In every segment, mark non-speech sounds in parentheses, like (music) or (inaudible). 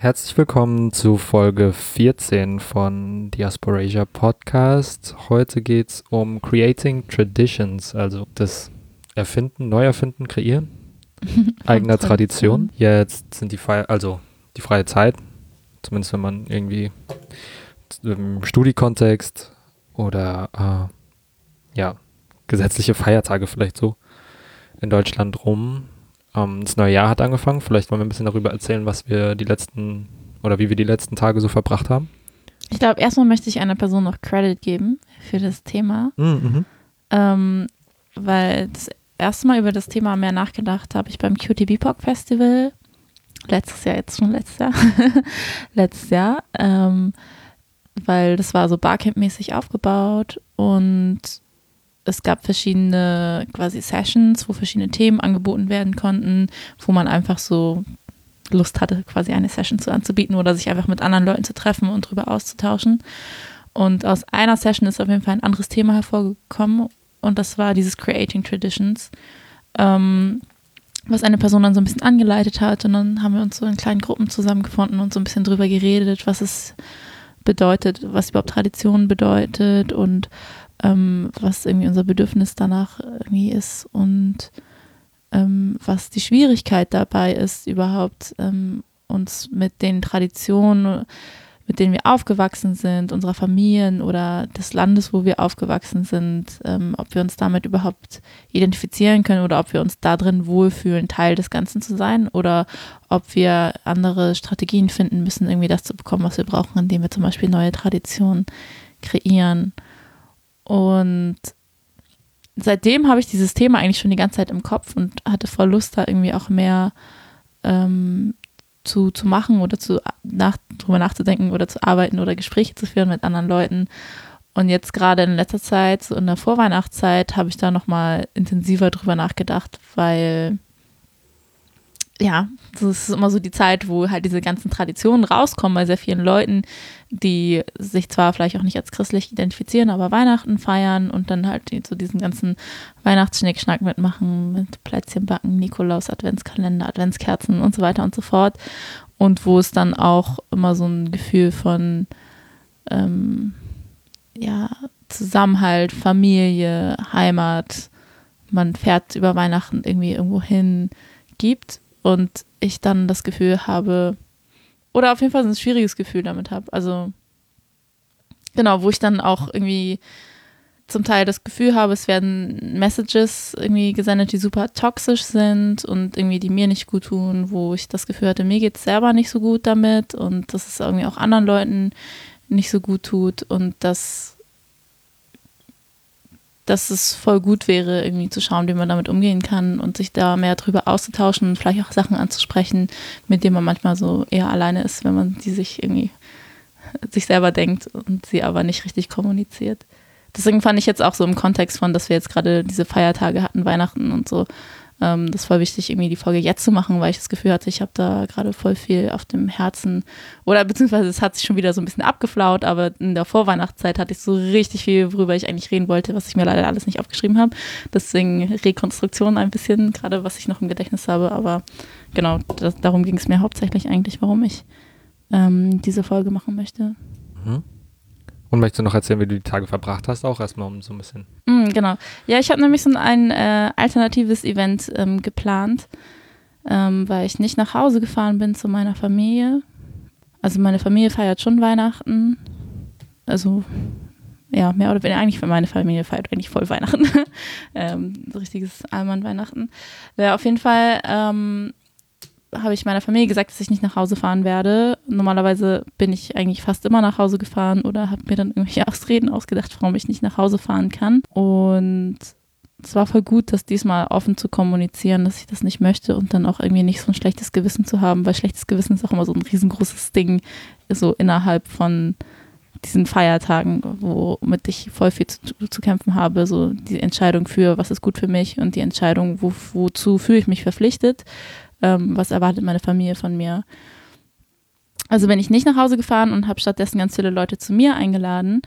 Herzlich willkommen zu Folge 14 von Diasporasia Podcast. Heute geht es um Creating Traditions, also das Erfinden, Neuerfinden, Kreieren (laughs) eigener Tradition. Jetzt sind die Feier, also die freie Zeit, zumindest wenn man irgendwie im Studiekontext oder äh, ja, gesetzliche Feiertage vielleicht so in Deutschland rum ähm, das neue Jahr hat angefangen. Vielleicht wollen wir ein bisschen darüber erzählen, was wir die letzten oder wie wir die letzten Tage so verbracht haben. Ich glaube, erstmal möchte ich einer Person noch Credit geben für das Thema. Mm, mhm. Ähm, weil das erste Mal über das Thema mehr nachgedacht habe ich beim QTB Festival. Letztes Jahr, jetzt schon letztes Jahr. (laughs) letztes Jahr. Ähm, weil das war so Barcamp-mäßig aufgebaut und es gab verschiedene quasi Sessions, wo verschiedene Themen angeboten werden konnten, wo man einfach so Lust hatte, quasi eine Session zu anzubieten oder sich einfach mit anderen Leuten zu treffen und drüber auszutauschen. Und aus einer Session ist auf jeden Fall ein anderes Thema hervorgekommen und das war dieses Creating Traditions, ähm, was eine Person dann so ein bisschen angeleitet hat und dann haben wir uns so in kleinen Gruppen zusammengefunden und so ein bisschen drüber geredet, was es bedeutet, was überhaupt Tradition bedeutet und ähm, was irgendwie unser Bedürfnis danach irgendwie ist und ähm, was die Schwierigkeit dabei ist, überhaupt ähm, uns mit den Traditionen, mit denen wir aufgewachsen sind, unserer Familien oder des Landes, wo wir aufgewachsen sind, ähm, ob wir uns damit überhaupt identifizieren können oder ob wir uns da drin wohlfühlen, Teil des Ganzen zu sein oder ob wir andere Strategien finden müssen, irgendwie das zu bekommen, was wir brauchen, indem wir zum Beispiel neue Traditionen kreieren. Und seitdem habe ich dieses Thema eigentlich schon die ganze Zeit im Kopf und hatte voll Lust, da irgendwie auch mehr ähm, zu, zu machen oder zu, nach, drüber nachzudenken oder zu arbeiten oder Gespräche zu führen mit anderen Leuten. Und jetzt gerade in letzter Zeit, so in der Vorweihnachtszeit, habe ich da nochmal intensiver drüber nachgedacht, weil ja, das ist immer so die Zeit, wo halt diese ganzen Traditionen rauskommen bei sehr vielen Leuten, die sich zwar vielleicht auch nicht als christlich identifizieren, aber Weihnachten feiern und dann halt so diesen ganzen Weihnachtsschnickschnack mitmachen, mit Plätzchen backen, Nikolaus, Adventskalender, Adventskerzen und so weiter und so fort. Und wo es dann auch immer so ein Gefühl von ähm, ja, Zusammenhalt, Familie, Heimat, man fährt über Weihnachten irgendwie irgendwo hin gibt und ich dann das Gefühl habe, oder auf jeden Fall ein schwieriges Gefühl damit habe. Also, genau, wo ich dann auch irgendwie zum Teil das Gefühl habe, es werden Messages irgendwie gesendet, die super toxisch sind und irgendwie die mir nicht gut tun, wo ich das Gefühl hatte, mir geht es selber nicht so gut damit und dass es irgendwie auch anderen Leuten nicht so gut tut und das dass es voll gut wäre, irgendwie zu schauen, wie man damit umgehen kann und sich da mehr drüber auszutauschen und vielleicht auch Sachen anzusprechen, mit denen man manchmal so eher alleine ist, wenn man die sich irgendwie sich selber denkt und sie aber nicht richtig kommuniziert. Deswegen fand ich jetzt auch so im Kontext von, dass wir jetzt gerade diese Feiertage hatten, Weihnachten und so, ähm, das war wichtig, irgendwie die Folge jetzt zu machen, weil ich das Gefühl hatte, ich habe da gerade voll viel auf dem Herzen. Oder beziehungsweise es hat sich schon wieder so ein bisschen abgeflaut, aber in der Vorweihnachtszeit hatte ich so richtig viel, worüber ich eigentlich reden wollte, was ich mir leider alles nicht aufgeschrieben habe. Deswegen Rekonstruktion ein bisschen, gerade was ich noch im Gedächtnis habe. Aber genau, das, darum ging es mir hauptsächlich eigentlich, warum ich ähm, diese Folge machen möchte. Mhm. Und möchtest du noch erzählen, wie du die Tage verbracht hast, auch erstmal um so ein bisschen? Mm, genau. Ja, ich habe nämlich so ein äh, alternatives Event ähm, geplant, ähm, weil ich nicht nach Hause gefahren bin zu meiner Familie. Also meine Familie feiert schon Weihnachten. Also ja, mehr oder weniger eigentlich für meine Familie feiert eigentlich voll Weihnachten. (laughs) ähm, so richtiges Allmann-Weihnachten. Ja, auf jeden Fall ähm, habe ich meiner Familie gesagt, dass ich nicht nach Hause fahren werde. Normalerweise bin ich eigentlich fast immer nach Hause gefahren oder habe mir dann irgendwelche (laughs) Ausreden ausgedacht, warum ich nicht nach Hause fahren kann. Und es war voll gut, das diesmal offen zu kommunizieren, dass ich das nicht möchte und dann auch irgendwie nicht so ein schlechtes Gewissen zu haben, weil schlechtes Gewissen ist auch immer so ein riesengroßes Ding, so innerhalb von diesen Feiertagen, womit ich voll viel zu, zu, kämpfen habe, so die Entscheidung für, was ist gut für mich und die Entscheidung, wo, wozu fühle ich mich verpflichtet ähm, was erwartet meine Familie von mir. Also bin ich nicht nach Hause gefahren und habe stattdessen ganz viele Leute zu mir eingeladen,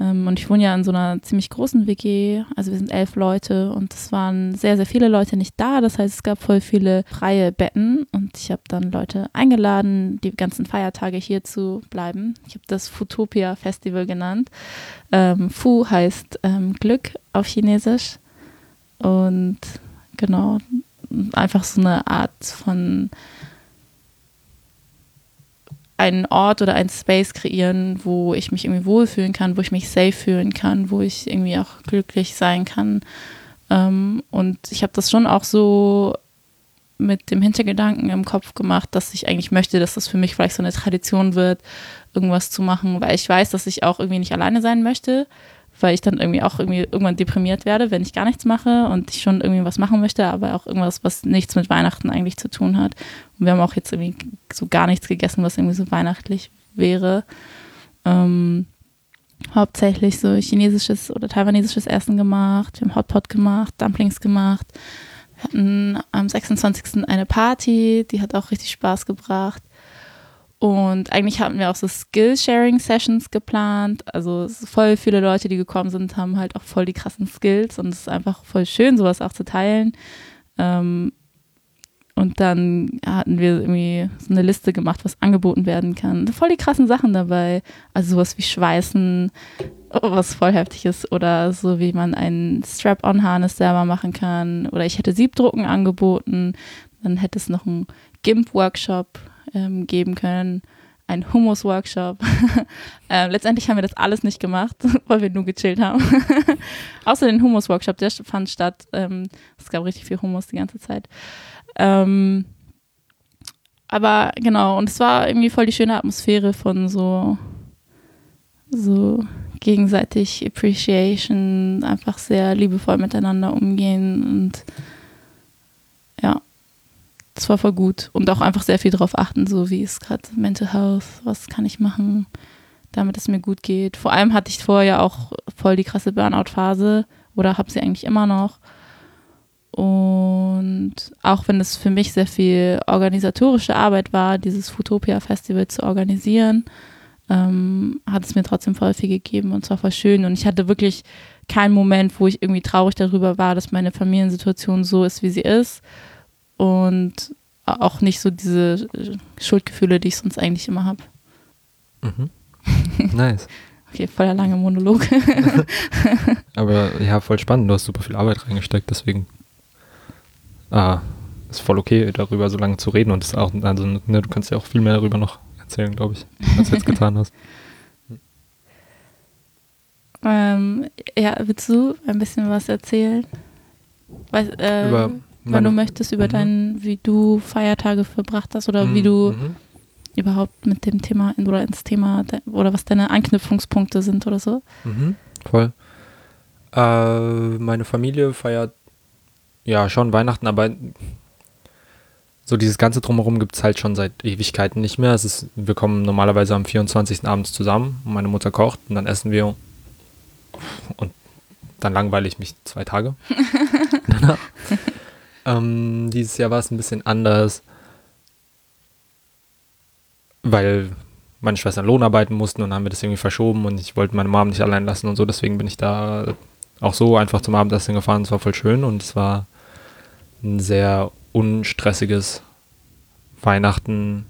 Ähm, und ich wohne ja in so einer ziemlich großen WG, also wir sind elf Leute und es waren sehr, sehr viele Leute nicht da. Das heißt, es gab voll viele freie Betten und ich habe dann Leute eingeladen, die ganzen Feiertage hier zu bleiben. Ich habe das Futopia Festival genannt. Ähm, Fu heißt ähm, Glück auf Chinesisch und genau, einfach so eine Art von einen Ort oder einen Space kreieren, wo ich mich irgendwie wohlfühlen kann, wo ich mich safe fühlen kann, wo ich irgendwie auch glücklich sein kann. Ähm, und ich habe das schon auch so mit dem Hintergedanken im Kopf gemacht, dass ich eigentlich möchte, dass das für mich vielleicht so eine Tradition wird, irgendwas zu machen, weil ich weiß, dass ich auch irgendwie nicht alleine sein möchte weil ich dann irgendwie auch irgendwie irgendwann deprimiert werde, wenn ich gar nichts mache und ich schon irgendwie was machen möchte, aber auch irgendwas, was nichts mit Weihnachten eigentlich zu tun hat. Und wir haben auch jetzt irgendwie so gar nichts gegessen, was irgendwie so weihnachtlich wäre. Ähm, hauptsächlich so chinesisches oder taiwanesisches Essen gemacht, wir haben Hotpot gemacht, Dumplings gemacht. Wir hatten am 26. eine Party, die hat auch richtig Spaß gebracht. Und eigentlich hatten wir auch so Skill-Sharing-Sessions geplant. Also voll viele Leute, die gekommen sind, haben halt auch voll die krassen Skills und es ist einfach voll schön, sowas auch zu teilen. Ähm, und dann hatten wir irgendwie so eine Liste gemacht, was angeboten werden kann. Voll die krassen Sachen dabei. Also sowas wie Schweißen, was voll heftig ist. Oder so wie man einen Strap-on-Harness selber machen kann. Oder ich hätte Siebdrucken angeboten. Dann hätte es noch einen GIMP-Workshop ähm, geben können, ein Hummus-Workshop. (laughs) ähm, letztendlich haben wir das alles nicht gemacht, (laughs) weil wir nur gechillt haben. (laughs) Außer den Hummus-Workshop, der fand statt. Ähm, es gab richtig viel Hummus die ganze Zeit. Ähm, aber genau, und es war irgendwie voll die schöne Atmosphäre von so, so gegenseitig Appreciation, einfach sehr liebevoll miteinander umgehen und ja, das war voll gut. Und auch einfach sehr viel darauf achten, so wie ist gerade Mental Health, was kann ich machen, damit es mir gut geht. Vor allem hatte ich vorher auch voll die krasse Burnout-Phase oder habe sie eigentlich immer noch. Und auch wenn es für mich sehr viel organisatorische Arbeit war, dieses Futopia-Festival zu organisieren, ähm, hat es mir trotzdem voll viel gegeben und zwar voll schön. Und ich hatte wirklich keinen Moment, wo ich irgendwie traurig darüber war, dass meine Familiensituation so ist, wie sie ist und auch nicht so diese Schuldgefühle, die ich sonst eigentlich immer habe. Mhm. (laughs) Nice. okay, voll der lange Monolog. (laughs) Aber ja, voll spannend. Du hast super viel Arbeit reingesteckt, deswegen ah, ist voll okay, darüber so lange zu reden und ist auch, also ne, du kannst ja auch viel mehr darüber noch erzählen, glaube ich, als du jetzt getan hast. (laughs) Ähm, ja, willst du ein bisschen was erzählen? Weiß, äh, Über wenn du möchtest, über mhm. deinen, wie du Feiertage verbracht hast oder mhm. wie du mhm. überhaupt mit dem Thema oder ins Thema oder was deine Anknüpfungspunkte sind oder so. Mhm. Voll. Äh, meine Familie feiert ja schon Weihnachten, aber so dieses ganze Drumherum gibt es halt schon seit Ewigkeiten nicht mehr. Es ist, wir kommen normalerweise am 24. abends zusammen, meine Mutter kocht und dann essen wir und dann langweile ich mich zwei Tage (laughs) danach. Ähm, dieses Jahr war es ein bisschen anders, weil meine Schwestern Lohn arbeiten mussten und haben wir das irgendwie verschoben und ich wollte meine Mom nicht allein lassen und so, deswegen bin ich da auch so einfach zum Abendessen gefahren. Es war voll schön und es war ein sehr unstressiges Weihnachten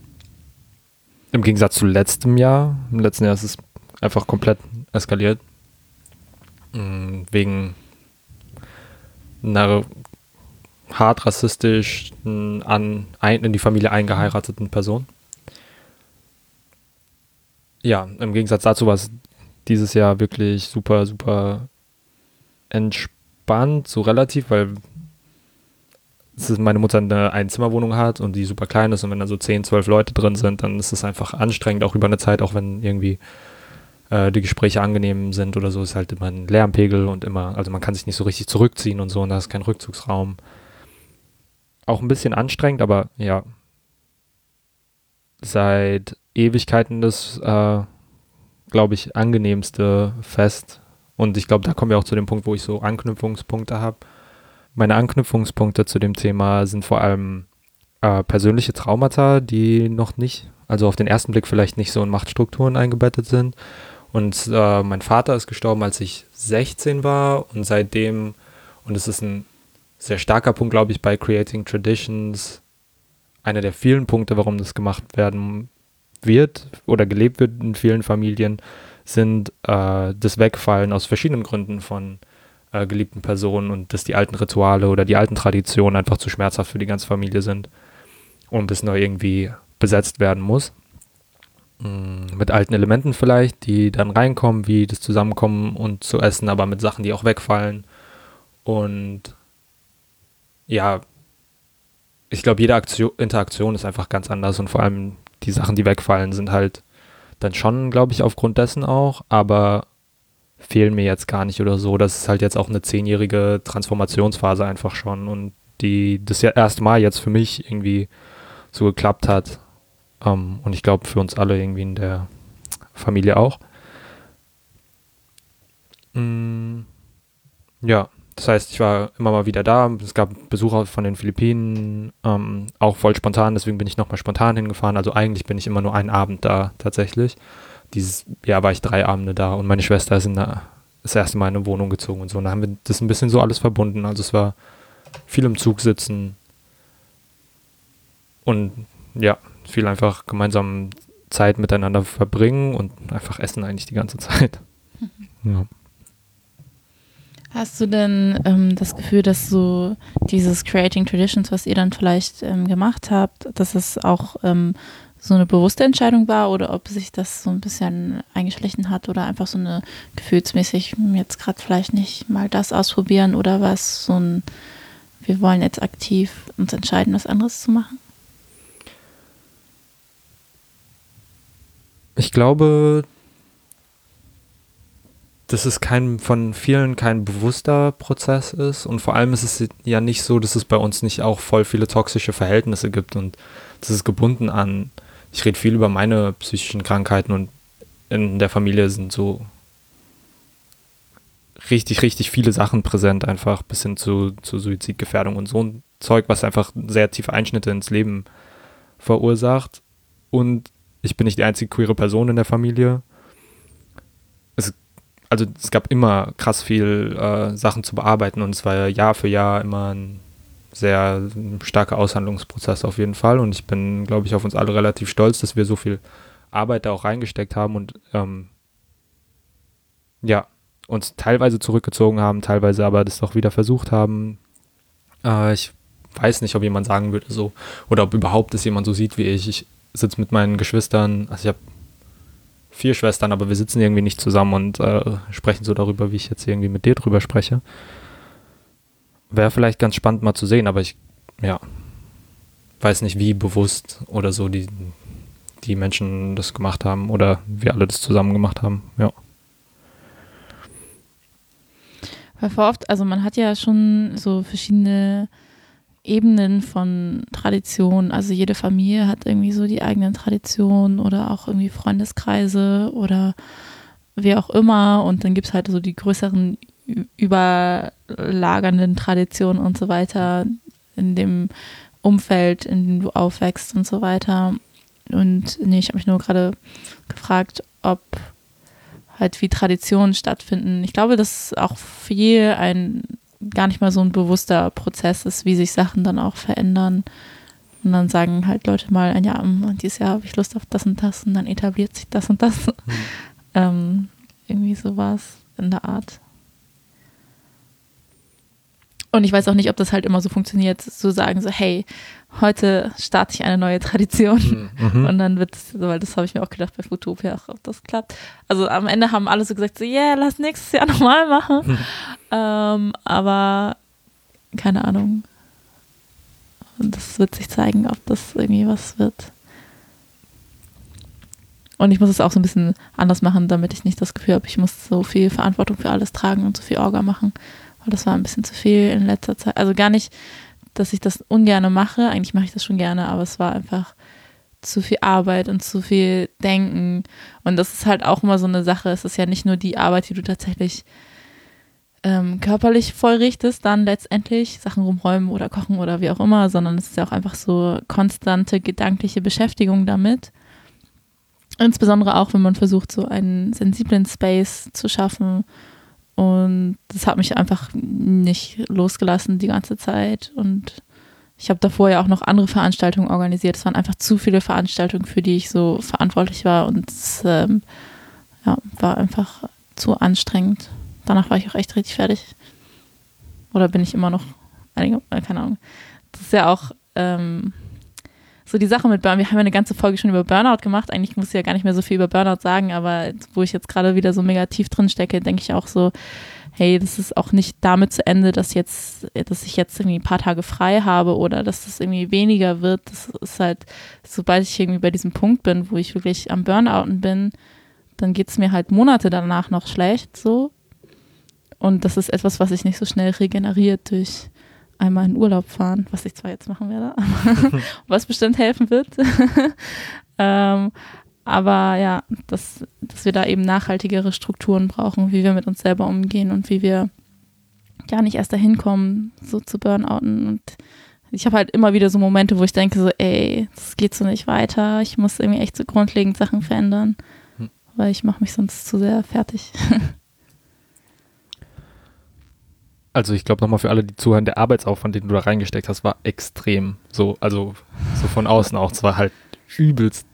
im Gegensatz zu letztem Jahr. Im letzten Jahr ist es einfach komplett eskaliert. Mm, wegen einer hart rassistisch an ein, in die Familie eingeheirateten Person. Ja, im Gegensatz dazu war es dieses Jahr wirklich super, super entspannt, so relativ, weil meine Mutter eine Einzimmerwohnung hat und die super klein ist und wenn da so 10, 12 Leute drin sind, dann ist es einfach anstrengend, auch über eine Zeit, auch wenn irgendwie äh, die Gespräche angenehm sind oder so, ist halt immer ein Lärmpegel und immer, also man kann sich nicht so richtig zurückziehen und so und da ist kein Rückzugsraum auch ein bisschen anstrengend, aber ja, seit Ewigkeiten das, äh, glaube ich, angenehmste Fest. Und ich glaube, da kommen wir auch zu dem Punkt, wo ich so Anknüpfungspunkte habe. Meine Anknüpfungspunkte zu dem Thema sind vor allem äh, persönliche Traumata, die noch nicht, also auf den ersten Blick vielleicht nicht so in Machtstrukturen eingebettet sind Und äh, mein Vater ist gestorben, als ich 16 war und seitdem, und es ist ein sehr starker Punkt, glaube ich, bei Creating Traditions, einer der vielen Punkte, warum das gemacht werden wird oder gelebt wird in vielen Familien, sind äh, das Wegfallen aus verschiedenen Gründen von äh, geliebten Personen und dass die alten Rituale oder die alten Traditionen einfach zu schmerzhaft für die ganze Familie sind und es neu irgendwie besetzt werden muss. Mm, mit alten Elementen vielleicht, die dann reinkommen, wie das Zusammenkommen und zu essen, aber mit Sachen, die auch wegfallen. Und ja, ich glaube, jede Aktion, Interaktion ist einfach ganz anders und vor allem die Sachen, die wegfallen, sind halt dann schon, glaube ich, aufgrund dessen auch, aber fehlen mir jetzt gar nicht oder so. Das ist halt jetzt auch eine zehnjährige Transformationsphase einfach schon und die das ja erste Mal jetzt für mich irgendwie so geklappt hat. Um, ähm, und ich glaube für uns alle irgendwie in der Familie auch. Mm, ja, das heißt, ich war immer mal wieder da. Es gab Besucher von den Philippinen, ähm, auch voll spontan, deswegen bin ich nochmal spontan hingefahren. Also eigentlich bin ich immer nur einen Abend da tatsächlich. Dieses Jahr war ich drei Abende da und meine Schwester ist in der, das erste Mal in eine Wohnung gezogen und so. Und da haben wir das ein bisschen so alles verbunden. Also es war viel im Zug sitzen und ja, viel einfach gemeinsam Zeit miteinander verbringen und einfach essen eigentlich die ganze Zeit. (laughs) Ja. Hast du denn ähm, das Gefühl, dass so dieses Creating Traditions, was ihr dann vielleicht ähm, gemacht habt, dass es auch ähm, so eine bewusste Entscheidung war oder ob sich das so ein bisschen eingeschlichen hat oder einfach so eine gefühlsmäßig hm, jetzt gerade vielleicht nicht mal das ausprobieren oder was so ein wir wollen jetzt aktiv uns entscheiden, was anderes zu machen? Ich glaube, dass es kein, von vielen kein bewusster Prozess ist und vor allem ist es ja nicht so, dass es bei uns nicht auch voll viele toxische Verhältnisse gibt und das ist gebunden an, ich rede viel über meine psychischen Krankheiten und in der Familie sind so richtig, richtig viele Sachen präsent, einfach bis hin zu, zu Suizidgefährdung und so ein Zeug, was einfach sehr tiefe Einschnitte ins Leben verursacht. Und ich bin nicht die einzige queere Person in der Familie also es gab immer krass viel äh, Sachen zu bearbeiten und es war Jahr für Jahr immer ein sehr starker Aushandlungsprozess auf jeden Fall und ich bin, glaube ich, auf uns alle relativ stolz, dass wir so viel Arbeit da auch reingesteckt haben und ähm, ja, uns teilweise zurückgezogen haben, teilweise aber das doch wieder versucht haben. Äh, ich weiß nicht, ob jemand sagen würde so, oder ob überhaupt es jemand so sieht wie ich. Ich sitze mit meinen Geschwistern, also ich habe vier Schwestern, aber wir sitzen irgendwie nicht zusammen und äh, sprechen so darüber, wie ich jetzt irgendwie mit dir drüber spreche. Wäre vielleicht ganz spannend mal zu sehen, aber ich, ja, weiß nicht, wie bewusst oder so die, die Menschen das gemacht haben oder wir alle das zusammen gemacht haben, ja. Weil vor oft, also man hat ja schon so verschiedene Ebenen von Tradition. Also jede Familie hat irgendwie so die eigenen Traditionen oder auch irgendwie Freundeskreise oder wie auch immer. Und dann gibt es halt so die größeren überlagernden Traditionen und so weiter in dem Umfeld, in dem du aufwächst und so weiter. Und nee, ich habe mich nur gerade gefragt, ob halt wie Traditionen stattfinden. Ich glaube, dass auch viel ein gar nicht mal so ein bewusster Prozess ist, wie sich Sachen dann auch verändern. Und dann sagen halt Leute mal, ja, dieses Jahr habe ich Lust auf das und das und dann etabliert sich das und das. Mhm. (laughs) ähm, irgendwie sowas in der Art. Und ich weiß auch nicht, ob das halt immer so funktioniert, zu sagen so, hey, heute starte ich eine neue Tradition. Mhm. Und dann wird es, weil das habe ich mir auch gedacht bei Futopia, ob das klappt. Also am Ende haben alle so gesagt, so, yeah, lass nächstes Jahr (laughs) nochmal machen. Mhm. Ähm, aber keine Ahnung. Und das wird sich zeigen, ob das irgendwie was wird. Und ich muss es auch so ein bisschen anders machen, damit ich nicht das Gefühl habe, ich muss so viel Verantwortung für alles tragen und so viel Orga machen. Weil das war ein bisschen zu viel in letzter Zeit. Also gar nicht, dass ich das ungerne mache. Eigentlich mache ich das schon gerne, aber es war einfach zu viel Arbeit und zu viel Denken. Und das ist halt auch immer so eine Sache. Es ist ja nicht nur die Arbeit, die du tatsächlich ähm, körperlich vollrichtest, dann letztendlich Sachen rumräumen oder kochen oder wie auch immer, sondern es ist ja auch einfach so konstante gedankliche Beschäftigung damit. Insbesondere auch, wenn man versucht, so einen sensiblen Space zu schaffen. Und das hat mich einfach nicht losgelassen die ganze Zeit. Und ich habe davor ja auch noch andere Veranstaltungen organisiert. Es waren einfach zu viele Veranstaltungen, für die ich so verantwortlich war. Und es ähm, ja, war einfach zu anstrengend. Danach war ich auch echt richtig fertig. Oder bin ich immer noch, einige, äh, keine Ahnung. Das ist ja auch ähm, so die Sache mit Burnout. Wir haben ja eine ganze Folge schon über Burnout gemacht. Eigentlich muss ich ja gar nicht mehr so viel über Burnout sagen, aber wo ich jetzt gerade wieder so mega tief drin stecke, denke ich auch so, hey, das ist auch nicht damit zu Ende, dass jetzt, dass ich jetzt irgendwie ein paar Tage frei habe oder dass das irgendwie weniger wird. Das ist halt, sobald ich irgendwie bei diesem Punkt bin, wo ich wirklich am Burnouten bin, dann geht es mir halt Monate danach noch schlecht so. Und das ist etwas, was sich nicht so schnell regeneriert durch einmal in Urlaub fahren, was ich zwar jetzt machen werde, aber (laughs) was bestimmt helfen wird. (laughs) ähm, aber ja, dass, dass wir da eben nachhaltigere Strukturen brauchen, wie wir mit uns selber umgehen und wie wir gar nicht erst dahin kommen, so zu Burnouten. Und ich habe halt immer wieder so Momente, wo ich denke, so, ey, das geht so nicht weiter. Ich muss irgendwie echt so grundlegend Sachen verändern, hm. weil ich mache mich sonst zu sehr fertig. (laughs) also ich glaube nochmal für alle, die zuhören, der Arbeitsaufwand, den du da reingesteckt hast, war extrem. So, also so von außen auch. Es war halt übelst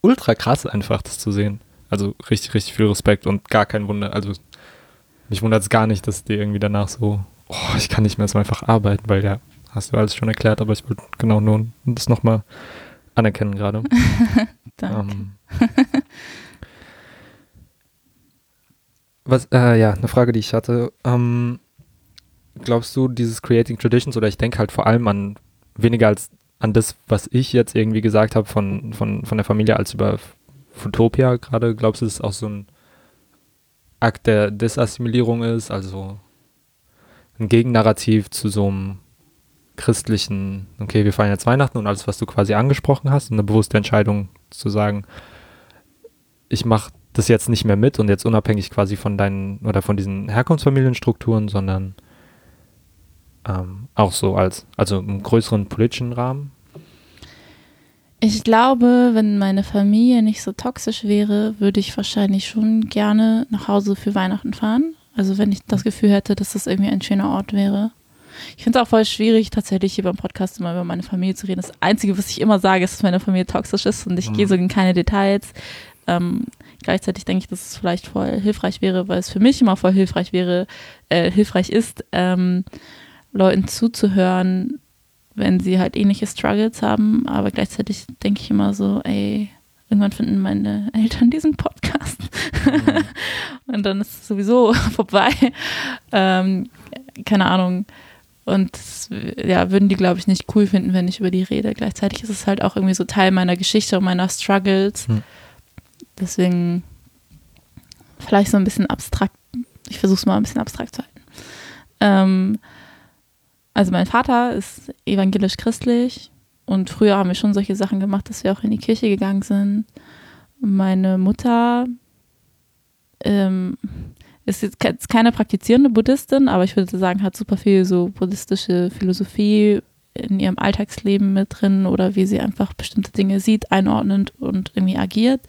ultra krass einfach, das zu sehen. Also richtig, richtig viel Respekt und gar kein Wunder. Also mich wundert es gar nicht, dass die irgendwie danach so, oh, ich kann nicht mehr so einfach arbeiten, weil ja, hast du alles schon erklärt, aber ich wollte genau nur das nochmal anerkennen gerade. (laughs) Danke. Ähm, (laughs) Was, äh, ja, eine Frage, die ich hatte. Ähm, glaubst du, dieses Creating Traditions, oder ich denke halt vor allem an weniger als an das, was ich jetzt irgendwie gesagt habe von, von, von der Familie als über Futopia gerade, glaubst du, dass es auch so ein Akt der Desassimilierung ist, also ein Gegennarrativ zu so einem christlichen, okay, wir feiern jetzt Weihnachten und alles, was du quasi angesprochen hast, eine bewusste Entscheidung zu sagen, ich mache das jetzt nicht mehr mit und jetzt unabhängig quasi von deinen oder von diesen Herkunftsfamilienstrukturen, sondern ähm, auch so als, also im größeren politischen Rahmen? Ich glaube, wenn meine Familie nicht so toxisch wäre, würde ich wahrscheinlich schon gerne nach Hause für Weihnachten fahren. Also wenn ich das Gefühl hätte, dass das irgendwie ein schöner Ort wäre. Ich finde es auch voll schwierig, tatsächlich hier beim Podcast immer über meine Familie zu reden. Das Einzige, was ich immer sage, ist, dass meine Familie toxisch ist und ich mhm. gehe so in keine Details. Ähm, Gleichzeitig denke ich, dass es vielleicht voll hilfreich wäre, weil es für mich immer voll hilfreich wäre, äh, hilfreich ist, ähm, Leuten zuzuhören, wenn sie halt ähnliche Struggles haben. Aber gleichzeitig denke ich immer so, ey, irgendwann finden meine Eltern diesen Podcast. Mhm. (laughs) und dann ist es sowieso (laughs) vorbei. Ähm, keine Ahnung. Und ja, würden die, glaube ich, nicht cool finden, wenn ich über die rede. Gleichzeitig ist es halt auch irgendwie so Teil meiner Geschichte und meiner Struggles. Mhm. Deswegen vielleicht so ein bisschen abstrakt. Ich versuche es mal ein bisschen abstrakt zu halten. Ähm, also mein Vater ist evangelisch-christlich und früher haben wir schon solche Sachen gemacht, dass wir auch in die Kirche gegangen sind. Meine Mutter ähm, ist jetzt keine praktizierende Buddhistin, aber ich würde sagen, hat super viel so buddhistische Philosophie in ihrem Alltagsleben mit drin oder wie sie einfach bestimmte Dinge sieht, einordnet und irgendwie agiert.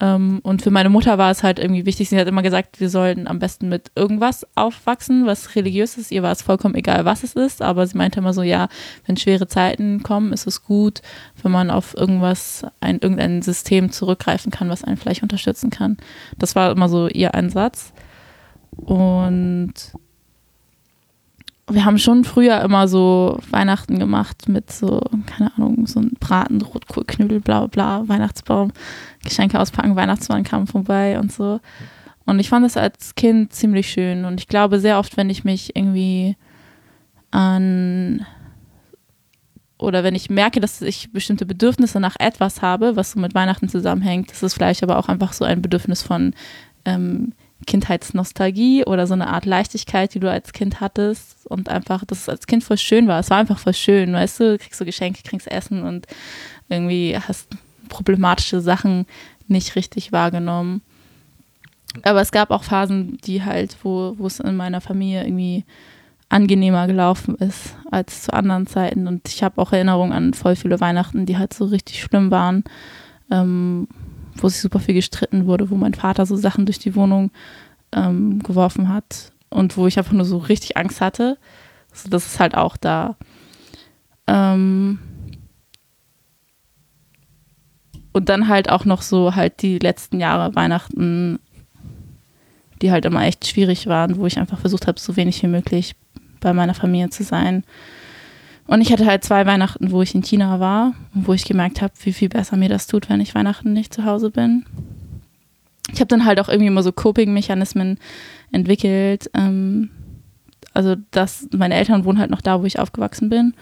Ähm, und für meine Mutter war es halt irgendwie wichtig, sie hat immer gesagt, wir sollten am besten mit irgendwas aufwachsen, was religiös ist. Ihr war es vollkommen egal, was es ist, aber sie meinte immer so, ja, wenn schwere Zeiten kommen, ist es gut, wenn man auf irgendwas, ein, irgendein System zurückgreifen kann, was einen vielleicht unterstützen kann. Das war immer so ihr Ansatz. Und wir haben schon früher immer so Weihnachten gemacht mit so, keine Ahnung, so ein Braten, Rotkohlknödel, bla bla, Weihnachtsbaum, Geschenke auspacken, Weihnachtsmann kam vorbei und so. Und ich fand das als Kind ziemlich schön. Und ich glaube, sehr oft, wenn ich mich irgendwie an oder wenn ich merke, dass ich bestimmte Bedürfnisse nach etwas habe, was so mit Weihnachten zusammenhängt, das ist vielleicht aber auch einfach so ein Bedürfnis von ähm, Kindheitsnostalgie oder so eine Art Leichtigkeit, die du als Kind hattest und einfach, dass es als Kind voll schön war. Es war einfach voll schön, weißt du, kriegst du Geschenke, kriegst Essen und irgendwie hast problematische Sachen nicht richtig wahrgenommen. Aber es gab auch Phasen, die halt, wo, wo es in meiner Familie irgendwie angenehmer gelaufen ist als zu anderen Zeiten. Und ich habe auch Erinnerungen an voll viele Weihnachten, die halt so richtig schlimm waren. ähm, wo sich super viel gestritten wurde, wo mein Vater so Sachen durch die Wohnung ähm, geworfen hat und wo ich einfach nur so richtig Angst hatte. Also das ist halt auch da. Ähm und dann halt auch noch so halt die letzten Jahre Weihnachten, die halt immer echt schwierig waren, wo ich einfach versucht habe, so wenig wie möglich bei meiner Familie zu sein. Und ich hatte halt zwei Weihnachten, wo ich in China war und wo ich gemerkt habe, wie viel besser mir das tut, wenn ich Weihnachten nicht zu Hause bin. Ich habe dann halt auch irgendwie immer so Coping-Mechanismen entwickelt. Ähm, also, dass meine Eltern wohnen halt noch da, wo ich aufgewachsen bin.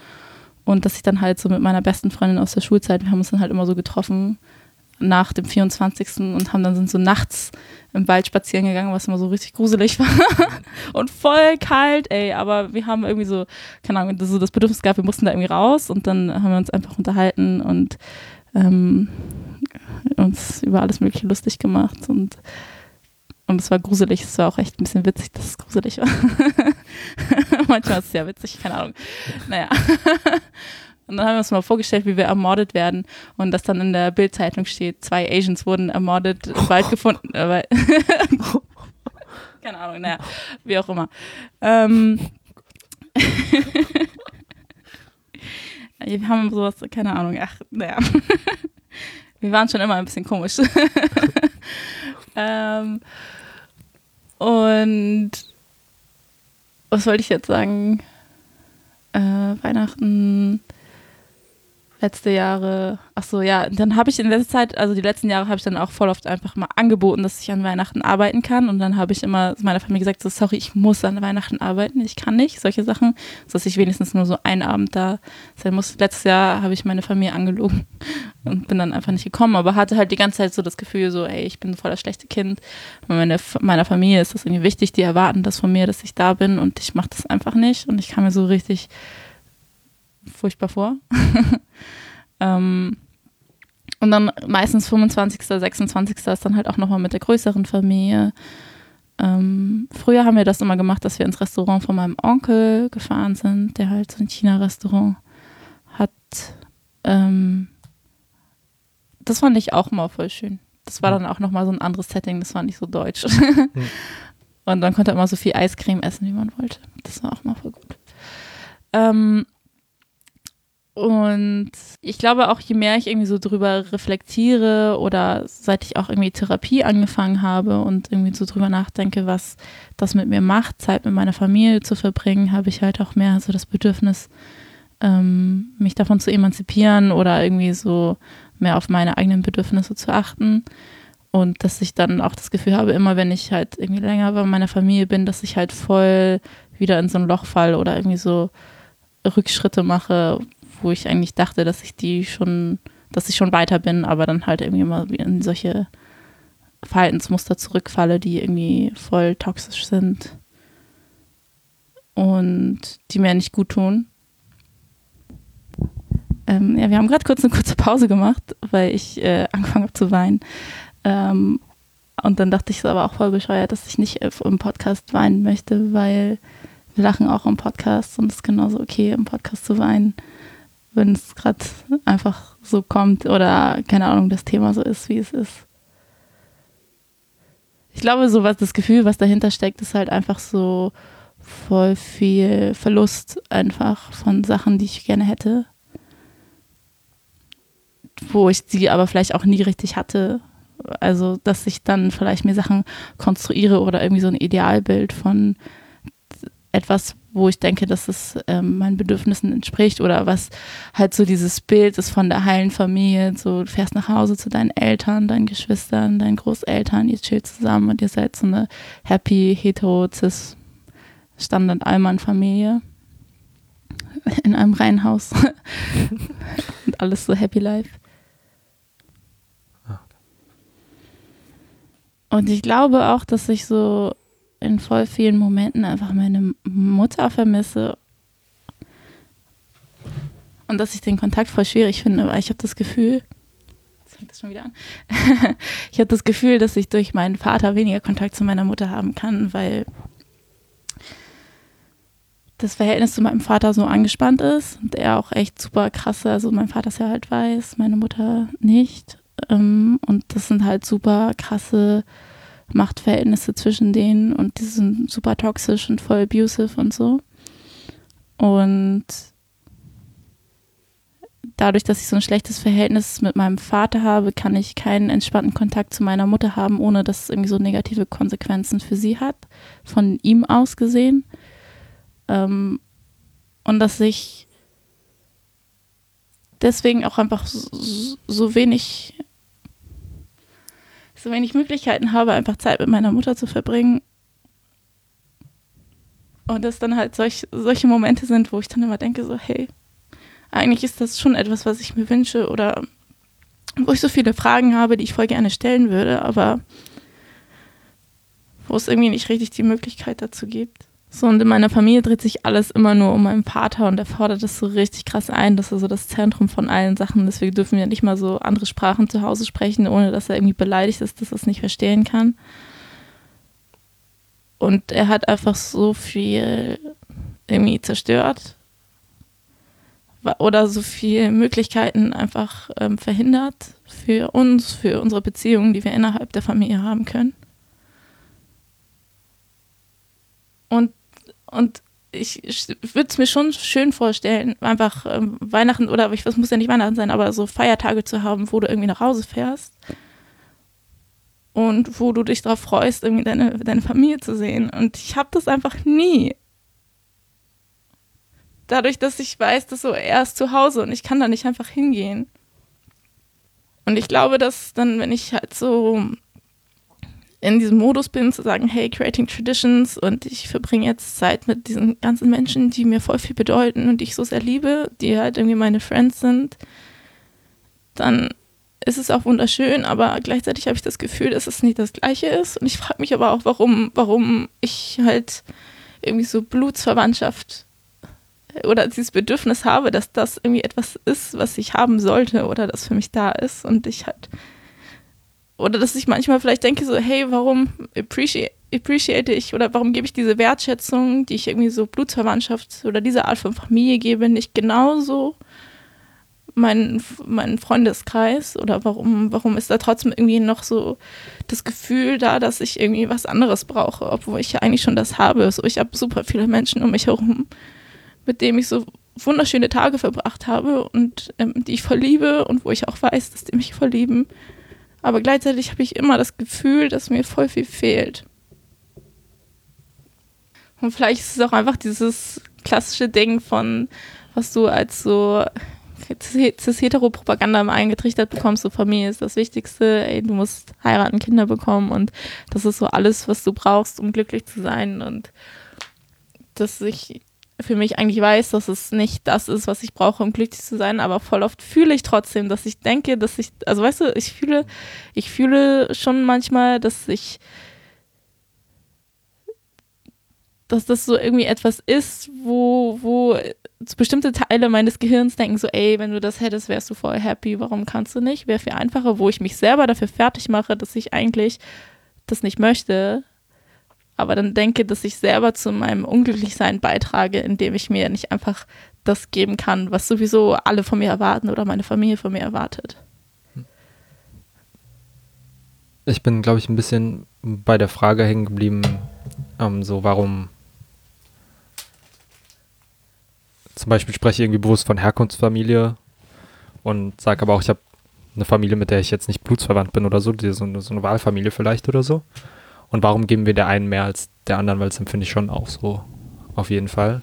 Und dass ich dann halt so mit meiner besten Freundin aus der Schulzeit, wir haben uns dann halt immer so getroffen nach dem 24. und haben dann sind so nachts im Wald spazieren gegangen, was immer so richtig gruselig war (laughs) und voll kalt, ey, aber wir haben irgendwie so, keine Ahnung, so das Bedürfnis gehabt, wir mussten da irgendwie raus und dann haben wir uns einfach unterhalten und ähm, uns über alles mögliche lustig gemacht und und es war gruselig, es war auch echt ein bisschen witzig, dass es gruselig war. (laughs) Manchmal ist es ja witzig, keine Ahnung. Naja. (laughs) Und dann haben wir uns mal vorgestellt, wie wir ermordet werden und dass dann in der Bildzeitung steht, zwei Asians wurden ermordet, (laughs) im Wald gefunden. Äh, (laughs) keine Ahnung, naja, wie auch immer. Ähm, (laughs) wir haben sowas, keine Ahnung, ach, naja. wir waren schon immer ein bisschen komisch. ähm, und was wollte ich jetzt sagen? Äh, Weihnachten letzte Jahre, ach so, ja, dann habe ich in letzter Zeit, also die letzten Jahre habe ich dann auch voll oft einfach mal angeboten, dass ich an Weihnachten arbeiten kann. Und dann habe ich immer meiner Familie gesagt, so, sorry, ich muss an Weihnachten arbeiten, ich kann nicht, solche Sachen, dass ich wenigstens nur so einen Abend da sein muss. Letztes Jahr habe ich meine Familie angelogen (laughs) und bin dann einfach nicht gekommen, aber hatte halt die ganze Zeit so das Gefühl, so, ey, ich bin voll das schlechte Kind. Meine, meiner Familie ist das irgendwie wichtig, die erwarten das von mir, dass ich da bin. Und ich mache das einfach nicht. Und ich kam mir so richtig furchtbar vor. (laughs) ähm, und dann meistens 25., 26. ist dann halt auch nochmal mit der größeren Familie. Ähm, früher haben wir das immer gemacht, dass wir ins Restaurant von meinem Onkel gefahren sind, der halt so ein China-Restaurant hat. Ähm, das fand ich auch immer voll schön. Das war dann auch nochmal so ein anderes Setting, das war nicht so deutsch. (laughs) Mhm. Und dann konnte immer so viel Eiscreme essen, wie man wollte. Das war auch mal voll gut. Ähm, und ich glaube auch, je mehr ich irgendwie so drüber reflektiere oder seit ich auch irgendwie Therapie angefangen habe und irgendwie so drüber nachdenke, was das mit mir macht, Zeit mit meiner Familie zu verbringen, habe ich halt auch mehr so das Bedürfnis, ähm, mich davon zu emanzipieren oder irgendwie so mehr auf meine eigenen Bedürfnisse zu achten. Und dass ich dann auch das Gefühl habe, immer wenn ich halt irgendwie länger bei meiner Familie bin, dass ich halt voll wieder in so ein Loch falle oder irgendwie so Rückschritte mache, wo ich eigentlich dachte, dass ich die schon, dass ich schon weiter bin, aber dann halt irgendwie immer in solche Verhaltensmuster zurückfalle, die irgendwie voll toxisch sind und die mir nicht gut tun. Ähm, ja, wir haben gerade kurz eine kurze Pause gemacht, weil ich äh, angefangen habe zu weinen. Ähm, und dann dachte ich es aber auch voll bescheuert, dass ich nicht im Podcast weinen möchte, weil wir lachen auch im Podcast und es ist genauso okay, im Podcast zu weinen wenn es gerade einfach so kommt oder keine Ahnung, das Thema so ist, wie es ist. Ich glaube, so was das Gefühl, was dahinter steckt, ist halt einfach so voll viel Verlust einfach von Sachen, die ich gerne hätte. Wo ich sie aber vielleicht auch nie richtig hatte. Also, dass ich dann vielleicht mir Sachen konstruiere oder irgendwie so ein Idealbild von etwas, wo ich denke, dass es ähm, meinen Bedürfnissen entspricht oder was halt so dieses Bild ist von der heilen Familie. So, du fährst nach Hause zu deinen Eltern, deinen Geschwistern, deinen Großeltern, ihr chillt zusammen und ihr seid so eine happy, hetero, cis, Standard Allmann-Familie (laughs) in einem Reihenhaus (laughs) und alles so happy life. Ah, und ich glaube auch, dass ich so in voll vielen Momenten einfach meine Mutter vermisse. Und dass ich den Kontakt voll schwierig finde, weil ich habe das Gefühl, jetzt fängt das schon wieder an, (laughs) ich habe das Gefühl, dass ich durch meinen Vater weniger Kontakt zu meiner Mutter haben kann, weil das Verhältnis zu meinem Vater so angespannt ist und er auch echt super krasse, also mein Vater ist ja halt weiß, meine Mutter nicht. Ähm, und das sind halt super krasse Machtverhältnisse zwischen denen und die sind super toxisch und voll abusive und so. Und dadurch, dass ich so ein schlechtes Verhältnis mit meinem Vater habe, kann ich keinen entspannten Kontakt zu meiner Mutter haben, ohne dass es irgendwie so negative Konsequenzen für sie hat, von ihm aus gesehen. Ähm, und dass ich deswegen auch einfach so, so wenig so wenig Möglichkeiten habe, einfach Zeit mit meiner Mutter zu verbringen. Und dass dann halt solch, solche Momente sind, wo ich dann immer denke, so, hey, eigentlich ist das schon etwas, was ich mir wünsche oder wo ich so viele Fragen habe, die ich voll gerne stellen würde, aber wo es irgendwie nicht richtig die Möglichkeit dazu gibt. So, und in meiner Familie dreht sich alles immer nur um meinen Vater und er fordert das so richtig krass ein. Das ist so das Zentrum von allen Sachen. Deswegen dürfen wir nicht mal so andere Sprachen zu Hause sprechen, ohne dass er irgendwie beleidigt ist, dass er es nicht verstehen kann. Und er hat einfach so viel irgendwie zerstört oder so viele Möglichkeiten einfach ähm, verhindert für uns, für unsere Beziehungen, die wir innerhalb der Familie haben können. Und und ich, würde es mir schon schön vorstellen, einfach ähm, Weihnachten oder ich, es muss ja nicht Weihnachten sein, aber so Feiertage zu haben, wo du irgendwie nach Hause fährst und wo du dich darauf freust, irgendwie deine, deine Familie zu sehen. Und ich habe das einfach nie. Dadurch, dass ich weiß, dass so er ist zu Hause und ich kann da nicht einfach hingehen. Und ich glaube, dass dann, wenn ich halt so in diesem Modus bin, zu sagen, hey, creating traditions und ich verbringe jetzt Zeit mit diesen ganzen Menschen, die mir voll viel bedeuten und die ich so sehr liebe, die halt irgendwie meine Friends sind, dann ist es auch wunderschön, aber gleichzeitig habe ich das Gefühl, dass es nicht das Gleiche ist. Und ich frage mich aber auch, warum, warum ich halt irgendwie so Blutsverwandtschaft oder dieses Bedürfnis habe, dass das irgendwie etwas ist, was ich haben sollte oder das für mich da ist und ich halt oder dass ich manchmal vielleicht denke so, hey, warum appreciate, appreciate ich oder warum gebe ich diese Wertschätzung, die ich irgendwie so Blutsverwandtschaft oder diese Art von Familie gebe, nicht genauso meinen, meinen Freundeskreis oder warum, warum ist da trotzdem irgendwie noch so das Gefühl da, dass ich irgendwie was anderes brauche, obwohl ich ja eigentlich schon das habe. So, ich habe super viele Menschen um mich herum, mit denen ich so wunderschöne Tage verbracht habe und ähm, die ich verliebe und wo ich auch weiß, dass die mich verlieben. Aber gleichzeitig habe ich immer das Gefühl, dass mir voll viel fehlt. Und vielleicht ist es auch einfach dieses klassische Ding von, was du als so cis-hetero-Propaganda immer eingetrichtert bekommst, so Familie ist das Wichtigste, ey, du musst heiraten, Kinder bekommen und das ist so alles, was du brauchst, um glücklich zu sein und dass ich für mich eigentlich weiß, dass es nicht das ist, was ich brauche, um glücklich zu sein, aber voll oft fühle ich trotzdem, dass ich denke, dass ich, also weißt du, ich fühle, ich fühle schon manchmal, dass ich, dass das so irgendwie etwas ist, wo, wo bestimmte Teile meines Gehirns denken so, ey, wenn du das hättest, wärst du voll happy, warum kannst du nicht? Wäre viel einfacher, wo ich mich selber dafür fertig mache, dass ich eigentlich das nicht möchte, aber dann denke, dass ich selber zu meinem Unglücklichsein beitrage, indem ich mir nicht einfach das geben kann, was sowieso alle von mir erwarten oder meine Familie von mir erwartet. Ich bin, glaube ich, ein bisschen bei der Frage hängen geblieben, ähm, so warum zum Beispiel spreche ich irgendwie bewusst von Herkunftsfamilie und sage aber auch, ich habe eine Familie, mit der ich jetzt nicht blutsverwandt bin oder so, so eine, so eine Wahlfamilie vielleicht oder so. Und warum geben wir der einen mehr als der anderen? Weil das empfinde ich schon auch so. Auf jeden Fall.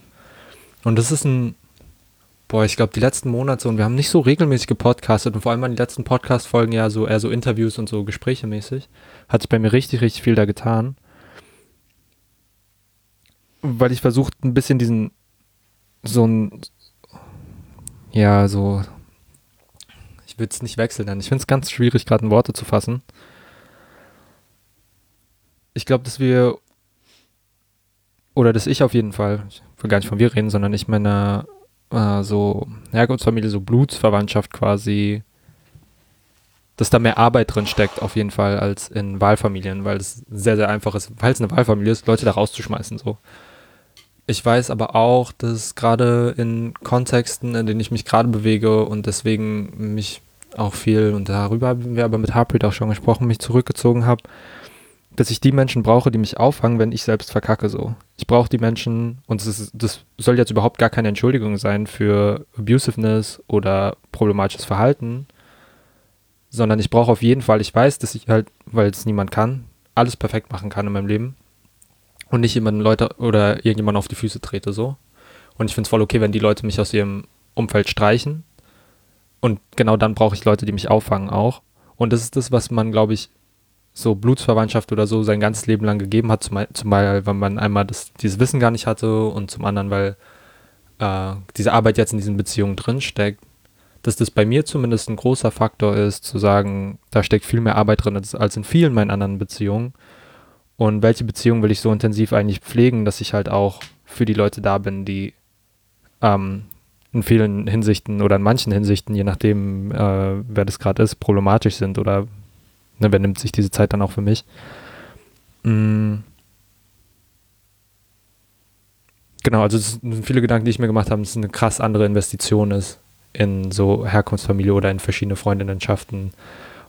Und das ist ein, boah, ich glaube, die letzten Monate und wir haben nicht so regelmäßig gepodcastet und vor allem an die letzten Podcast-Folgen ja so eher so Interviews und so Gespräche mäßig. Hat sich bei mir richtig, richtig viel da getan. Weil ich versucht ein bisschen diesen, so ein, ja, so, ich will es nicht wechseln nennen. Ich finde es ganz schwierig, gerade in Worte zu fassen ich glaube, dass wir, oder dass ich auf jeden Fall, ich will gar nicht von wir reden, sondern ich meine, äh, so Herkunftsfamilie, so Blutsverwandtschaft quasi, dass da mehr Arbeit drin steckt, auf jeden Fall, als in Wahlfamilien, weil es sehr, sehr einfach ist, weil es eine Wahlfamilie ist, Leute da rauszuschmeißen, so. Ich weiß aber auch, dass gerade in Kontexten, in denen ich mich gerade bewege und deswegen mich auch viel, und darüber haben wir aber mit Harpreet auch schon gesprochen, mich zurückgezogen habe, dass ich die Menschen brauche, die mich auffangen, wenn ich selbst verkacke so. Ich brauche die Menschen, und das, ist, das soll jetzt überhaupt gar keine Entschuldigung sein für Abusiveness oder problematisches Verhalten, sondern ich brauche auf jeden Fall, ich weiß, dass ich halt, weil es niemand kann, alles perfekt machen kann in meinem Leben und nicht jemanden Leute oder irgendjemand auf die Füße trete so. Und ich finde es voll okay, wenn die Leute mich aus ihrem Umfeld streichen. Und genau dann brauche ich Leute, die mich auffangen auch. Und das ist das, was man, glaube ich, so Blutsverwandtschaft oder so sein ganzes Leben lang gegeben hat, zum, zum Beispiel, weil man einmal das, dieses Wissen gar nicht hatte und zum anderen, weil äh, diese Arbeit jetzt in diesen Beziehungen drinsteckt, dass das bei mir zumindest ein großer Faktor ist, zu sagen, da steckt viel mehr Arbeit drin als, als in vielen meinen anderen Beziehungen. Und welche Beziehung will ich so intensiv eigentlich pflegen, dass ich halt auch für die Leute da bin, die ähm, in vielen Hinsichten oder in manchen Hinsichten, je nachdem, äh, wer das gerade ist, problematisch sind oder ne, wer nimmt sich diese Zeit dann auch für mich. Mhm. Genau, also es sind viele Gedanken, die ich mir gemacht habe, dass es eine krass andere Investition ist in so Herkunftsfamilie oder in verschiedene Freundinnenschaften.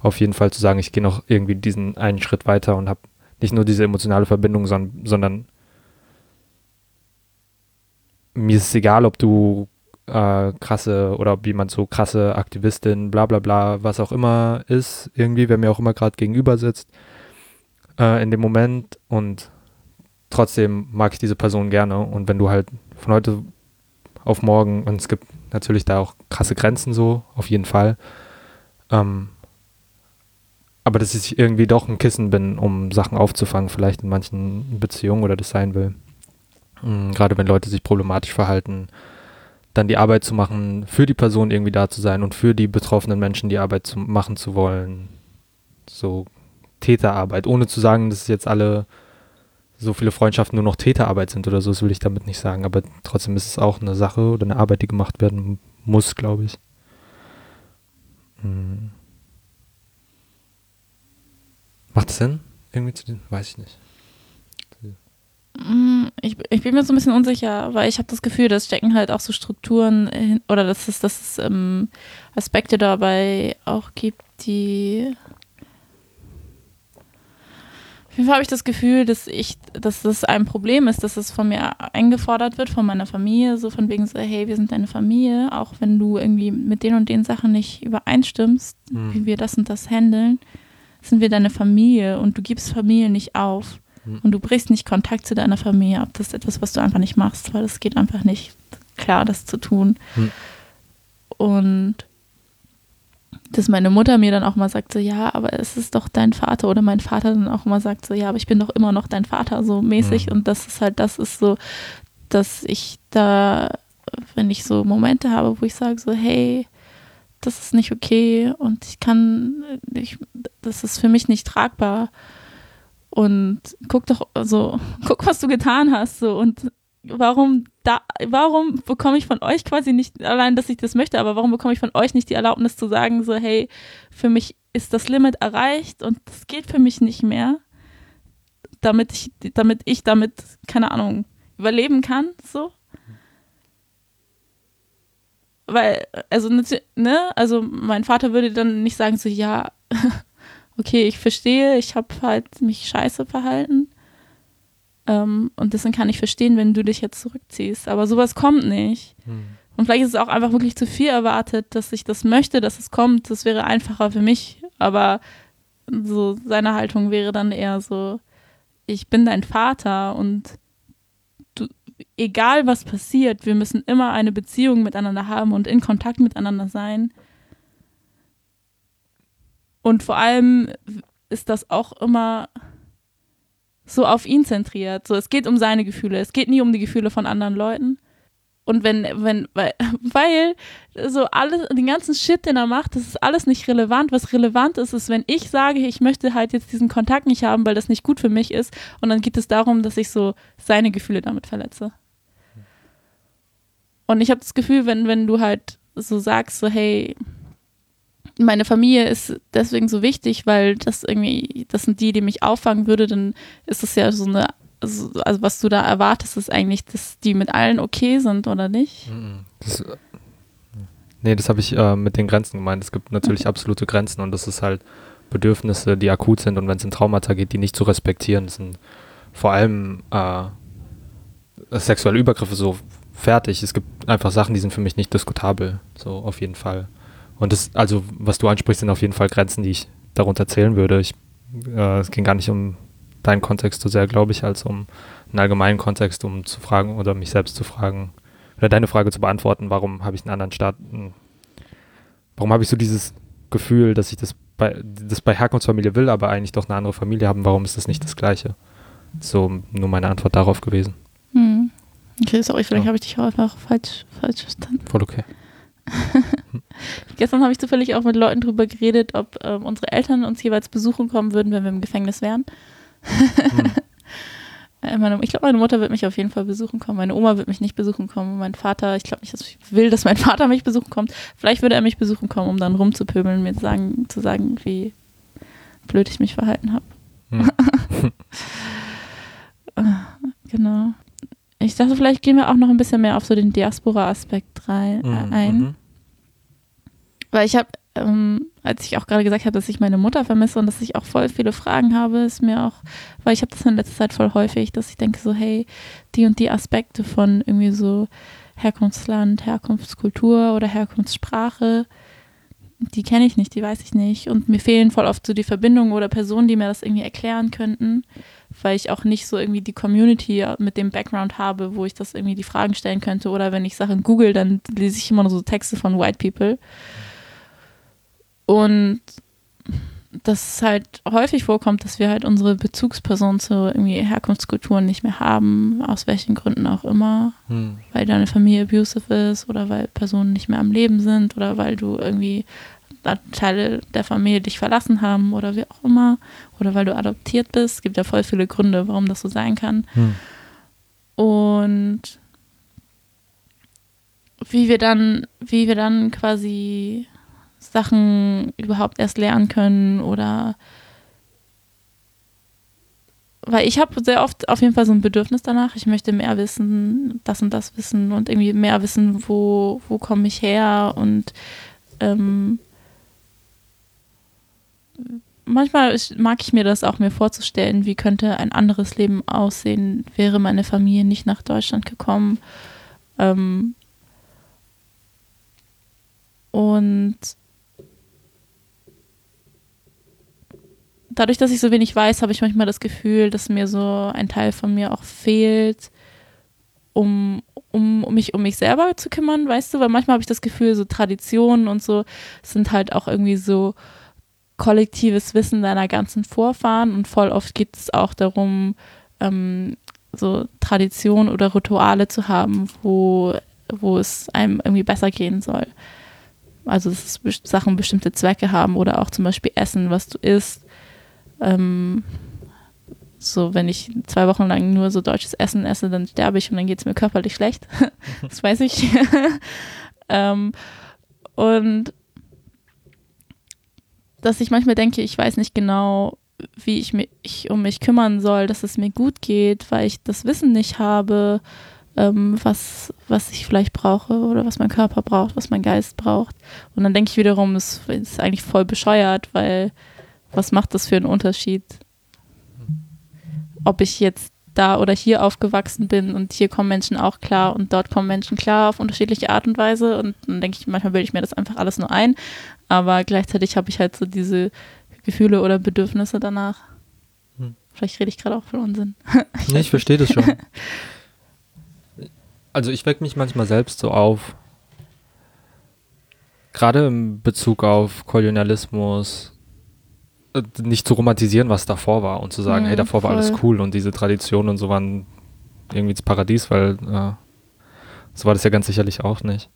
Auf jeden Fall zu sagen, ich gehe noch irgendwie diesen einen Schritt weiter und habe nicht nur diese emotionale Verbindung, sondern, sondern mir ist es egal, ob du äh, krasse oder ob jemand so krasse Aktivistin, bla bla bla, was auch immer ist, irgendwie, wer mir auch immer gerade gegenüber sitzt, äh, in dem Moment und trotzdem mag ich diese Person gerne und wenn du halt von heute auf morgen, und es gibt natürlich da auch krasse Grenzen so, auf jeden Fall, ähm, aber dass ich irgendwie doch ein Kissen bin, um Sachen aufzufangen, vielleicht in manchen Beziehungen oder das sein will. Mhm, gerade wenn Leute sich problematisch verhalten, dann die Arbeit zu machen, für die Person irgendwie da zu sein und für die betroffenen Menschen die Arbeit zu machen zu wollen. So Täterarbeit, ohne zu sagen, dass jetzt alle so viele Freundschaften nur noch Täterarbeit sind oder so, das will ich damit nicht sagen, aber trotzdem ist es auch eine Sache oder eine Arbeit, die gemacht werden muss, glaube ich. Hm. Macht es Sinn? Irgendwie zu den, weiß ich nicht. Mm, ich, ich bin mir so ein bisschen unsicher, weil ich habe das Gefühl, dass stecken halt auch so Strukturen hin, oder dass es, dass es ähm, Aspekte dabei auch gibt, die. Auf jeden Fall habe ich das Gefühl, dass ich, dass das ein Problem ist, dass es von mir eingefordert wird, von meiner Familie, so von wegen so, hey, wir sind deine Familie, auch wenn du irgendwie mit den und den Sachen nicht übereinstimmst, mhm. wie wir das und das handeln, sind wir deine Familie und du gibst Familie nicht auf. Hm. Und du brichst nicht Kontakt zu deiner Familie ab. Das ist etwas, was du einfach nicht machst, weil es geht einfach nicht klar, das zu tun. Hm. Und dass meine Mutter mir dann auch mal sagt, so ja, aber es ist doch dein Vater oder mein Vater dann auch mal sagt, so ja, aber ich bin doch immer noch dein Vater, so mäßig. Mhm. Und das ist halt, das ist so, dass ich da, wenn ich so Momente habe, wo ich sage, so, hey, das ist nicht okay und ich kann, ich, das ist für mich nicht tragbar und guck doch, also, guck, was du getan hast, so, und warum da, warum bekomme ich von euch quasi nicht, allein, dass ich das möchte, aber warum bekomme ich von euch nicht die Erlaubnis zu sagen, so, hey, für mich ist das Limit erreicht und das geht für mich nicht mehr, damit ich, damit ich damit, keine Ahnung, überleben kann, so. Weil, also, ne, also mein Vater würde dann nicht sagen, so, ja, (laughs) okay, ich verstehe, ich habe halt mich scheiße verhalten. Ähm, und deswegen kann ich verstehen, wenn du dich jetzt zurückziehst. Aber sowas kommt nicht. Hm. Und vielleicht ist es auch einfach wirklich zu viel erwartet, dass ich das möchte, dass es kommt. Das wäre einfacher für mich. Aber so seine Haltung wäre dann eher so, ich bin dein Vater und du, egal was passiert, wir müssen immer eine Beziehung miteinander haben und in Kontakt miteinander sein. Und vor allem ist das auch immer so auf ihn zentriert. So, es geht um seine Gefühle. Es geht nie um die Gefühle von anderen Leuten. Und wenn, wenn, weil, (laughs) weil so alles, den ganzen Shit, den er macht, das ist alles nicht relevant. Was relevant ist, ist, wenn ich sage, ich möchte halt jetzt diesen Kontakt nicht haben, weil das nicht gut für mich ist. Und dann geht es darum, dass ich so seine Gefühle damit verletze. Und ich habe das Gefühl, wenn, wenn du halt so sagst, so, hey, meine Familie ist deswegen so wichtig, weil das irgendwie, das sind die, die mich auffangen würde, dann ist es ja so eine, also, also was du da erwartest, ist eigentlich, dass die mit allen okay sind, oder nicht? Das, Nee, das habe ich äh, mit den Grenzen gemeint. Es gibt natürlich okay. absolute Grenzen und das ist halt Bedürfnisse, die akut sind und wenn es in Traumata geht, die nicht zu respektieren. Das sind vor allem äh, sexuelle Übergriffe so fertig. Es gibt einfach Sachen, die sind für mich nicht diskutabel. So auf jeden Fall. Und das, also, was du ansprichst, sind auf jeden Fall Grenzen, die ich darunter zählen würde. Ich, äh, es ging gar nicht um deinen Kontext so sehr, glaube ich, als um einen allgemeinen Kontext, um zu fragen oder mich selbst zu fragen, oder deine Frage zu beantworten, warum habe ich einen anderen Staat, warum habe ich so dieses Gefühl, dass ich das bei, das bei Herkunftsfamilie will, aber eigentlich doch eine andere Familie haben, warum ist das nicht das Gleiche? So nur meine Antwort darauf gewesen. Hm. Okay, sorry, vielleicht ja. habe ich dich auch einfach falsch, falsch verstanden. Voll okay. (laughs) Gestern habe ich zufällig auch mit Leuten drüber geredet, ob ähm, unsere Eltern uns jeweils besuchen kommen würden, wenn wir im Gefängnis wären. Hm. (laughs) Äh, meine, ich glaube, meine Mutter wird mich auf jeden Fall besuchen kommen. Meine Oma wird mich nicht besuchen kommen. Mein Vater, ich glaube nicht, dass ich will, dass mein (laughs) Vater mich besuchen kommt. Vielleicht würde er mich besuchen kommen, um dann rumzupöbeln und mir sagen, zu sagen, wie blöd ich mich verhalten habe. Hm. genau. Ich dachte, vielleicht gehen wir auch noch ein bisschen mehr auf so den Diaspora-Aspekt rein, äh, mhm. ein. Mhm. Weil ich habe, ähm, als ich auch gerade gesagt habe, dass ich meine Mutter vermisse und dass ich auch voll viele Fragen habe, ist mir auch, weil ich habe das in letzter Zeit voll häufig, dass ich denke so, hey, die und die Aspekte von irgendwie so Herkunftsland, Herkunftskultur oder Herkunftssprache, die kenne ich nicht, die weiß ich nicht. Und mir fehlen voll oft so die Verbindungen oder Personen, die mir das irgendwie erklären könnten weil ich auch nicht so irgendwie die Community mit dem Background habe, wo ich das irgendwie die Fragen stellen könnte. Oder wenn ich Sachen google, dann lese ich immer nur so Texte von White People. Und dass es halt häufig vorkommt, dass wir halt unsere Bezugsperson zu irgendwie Herkunftskulturen nicht mehr haben, aus welchen Gründen auch immer, hm. weil deine Familie abusive ist oder weil Personen nicht mehr am Leben sind oder weil du irgendwie Teile der Familie dich verlassen haben oder wie auch immer, oder weil du adoptiert bist. Es gibt ja voll viele Gründe, warum das so sein kann. Hm. Und wie wir dann, wie wir dann quasi Sachen überhaupt erst lernen können oder weil ich habe sehr oft auf jeden Fall so ein Bedürfnis danach. Ich möchte mehr wissen, das und das wissen und irgendwie mehr wissen, wo, wo komme ich her und ähm, manchmal mag ich mir das auch mir vorzustellen, wie könnte ein anderes Leben aussehen, wäre meine Familie nicht nach Deutschland gekommen. Ähm und dadurch, dass ich so wenig weiß, habe ich manchmal das Gefühl, dass mir so ein Teil von mir auch fehlt, um, um, um mich um mich selber zu kümmern, weißt du, weil manchmal habe ich das Gefühl, so Traditionen und so sind halt auch irgendwie so kollektives Wissen deiner ganzen Vorfahren und voll oft geht es auch darum, ähm, so Traditionen oder Rituale zu haben, wo, wo es einem irgendwie besser gehen soll. Also dass Sachen bestimmte Zwecke haben oder auch zum Beispiel Essen, was du isst. Ähm, so, wenn ich zwei Wochen lang nur so deutsches Essen esse, dann sterbe ich und dann geht es mir körperlich schlecht. (laughs) das weiß ich. (laughs) ähm, und dass ich manchmal denke, ich weiß nicht genau, wie ich mich um mich kümmern soll, dass es mir gut geht, weil ich das Wissen nicht habe, ähm, was, was ich vielleicht brauche oder was mein Körper braucht, was mein Geist braucht. Und dann denke ich wiederum, es ist eigentlich voll bescheuert, weil was macht das für einen Unterschied? Ob ich jetzt da oder hier aufgewachsen bin und hier kommen Menschen auch klar und dort kommen Menschen klar auf unterschiedliche Art und Weise und dann denke ich, manchmal bilde ich mir das einfach alles nur ein, aber gleichzeitig habe ich halt so diese Gefühle oder Bedürfnisse danach. Hm. Vielleicht rede ich gerade auch von Unsinn. ich nee, ich verstehe das schon. Also ich wecke mich manchmal selbst so auf, gerade im Bezug auf Kolonialismus, nicht zu romantisieren, was davor war und zu sagen, mhm, hey, davor voll. war alles cool und diese Traditionen und so waren irgendwie das Paradies, weil äh, so war das ja ganz sicherlich auch nicht.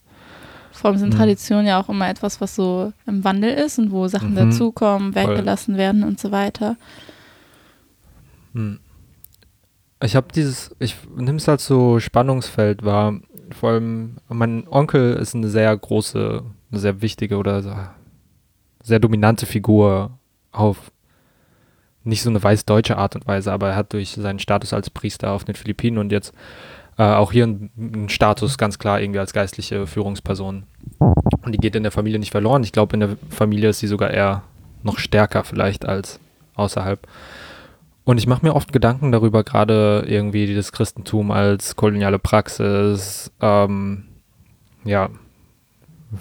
Vor allem sind mhm. Traditionen ja auch immer etwas, was so im Wandel ist und wo Sachen mhm. dazukommen, weggelassen werden und so weiter. Mhm. Ich habe dieses, ich nehme es als so Spannungsfeld wahr. Vor allem, mein Onkel ist eine sehr große, eine sehr wichtige oder sehr dominante Figur auf nicht so eine weiß-deutsche Art und Weise, aber er hat durch seinen Status als Priester auf den Philippinen und jetzt äh, auch hier ein, Status ganz klar irgendwie als geistliche Führungsperson. Und die geht in der Familie nicht verloren. Ich glaube, in der Familie ist sie sogar eher noch stärker vielleicht als außerhalb. Und ich mache mir oft Gedanken darüber, gerade irgendwie das Christentum als koloniale Praxis, ähm, ja,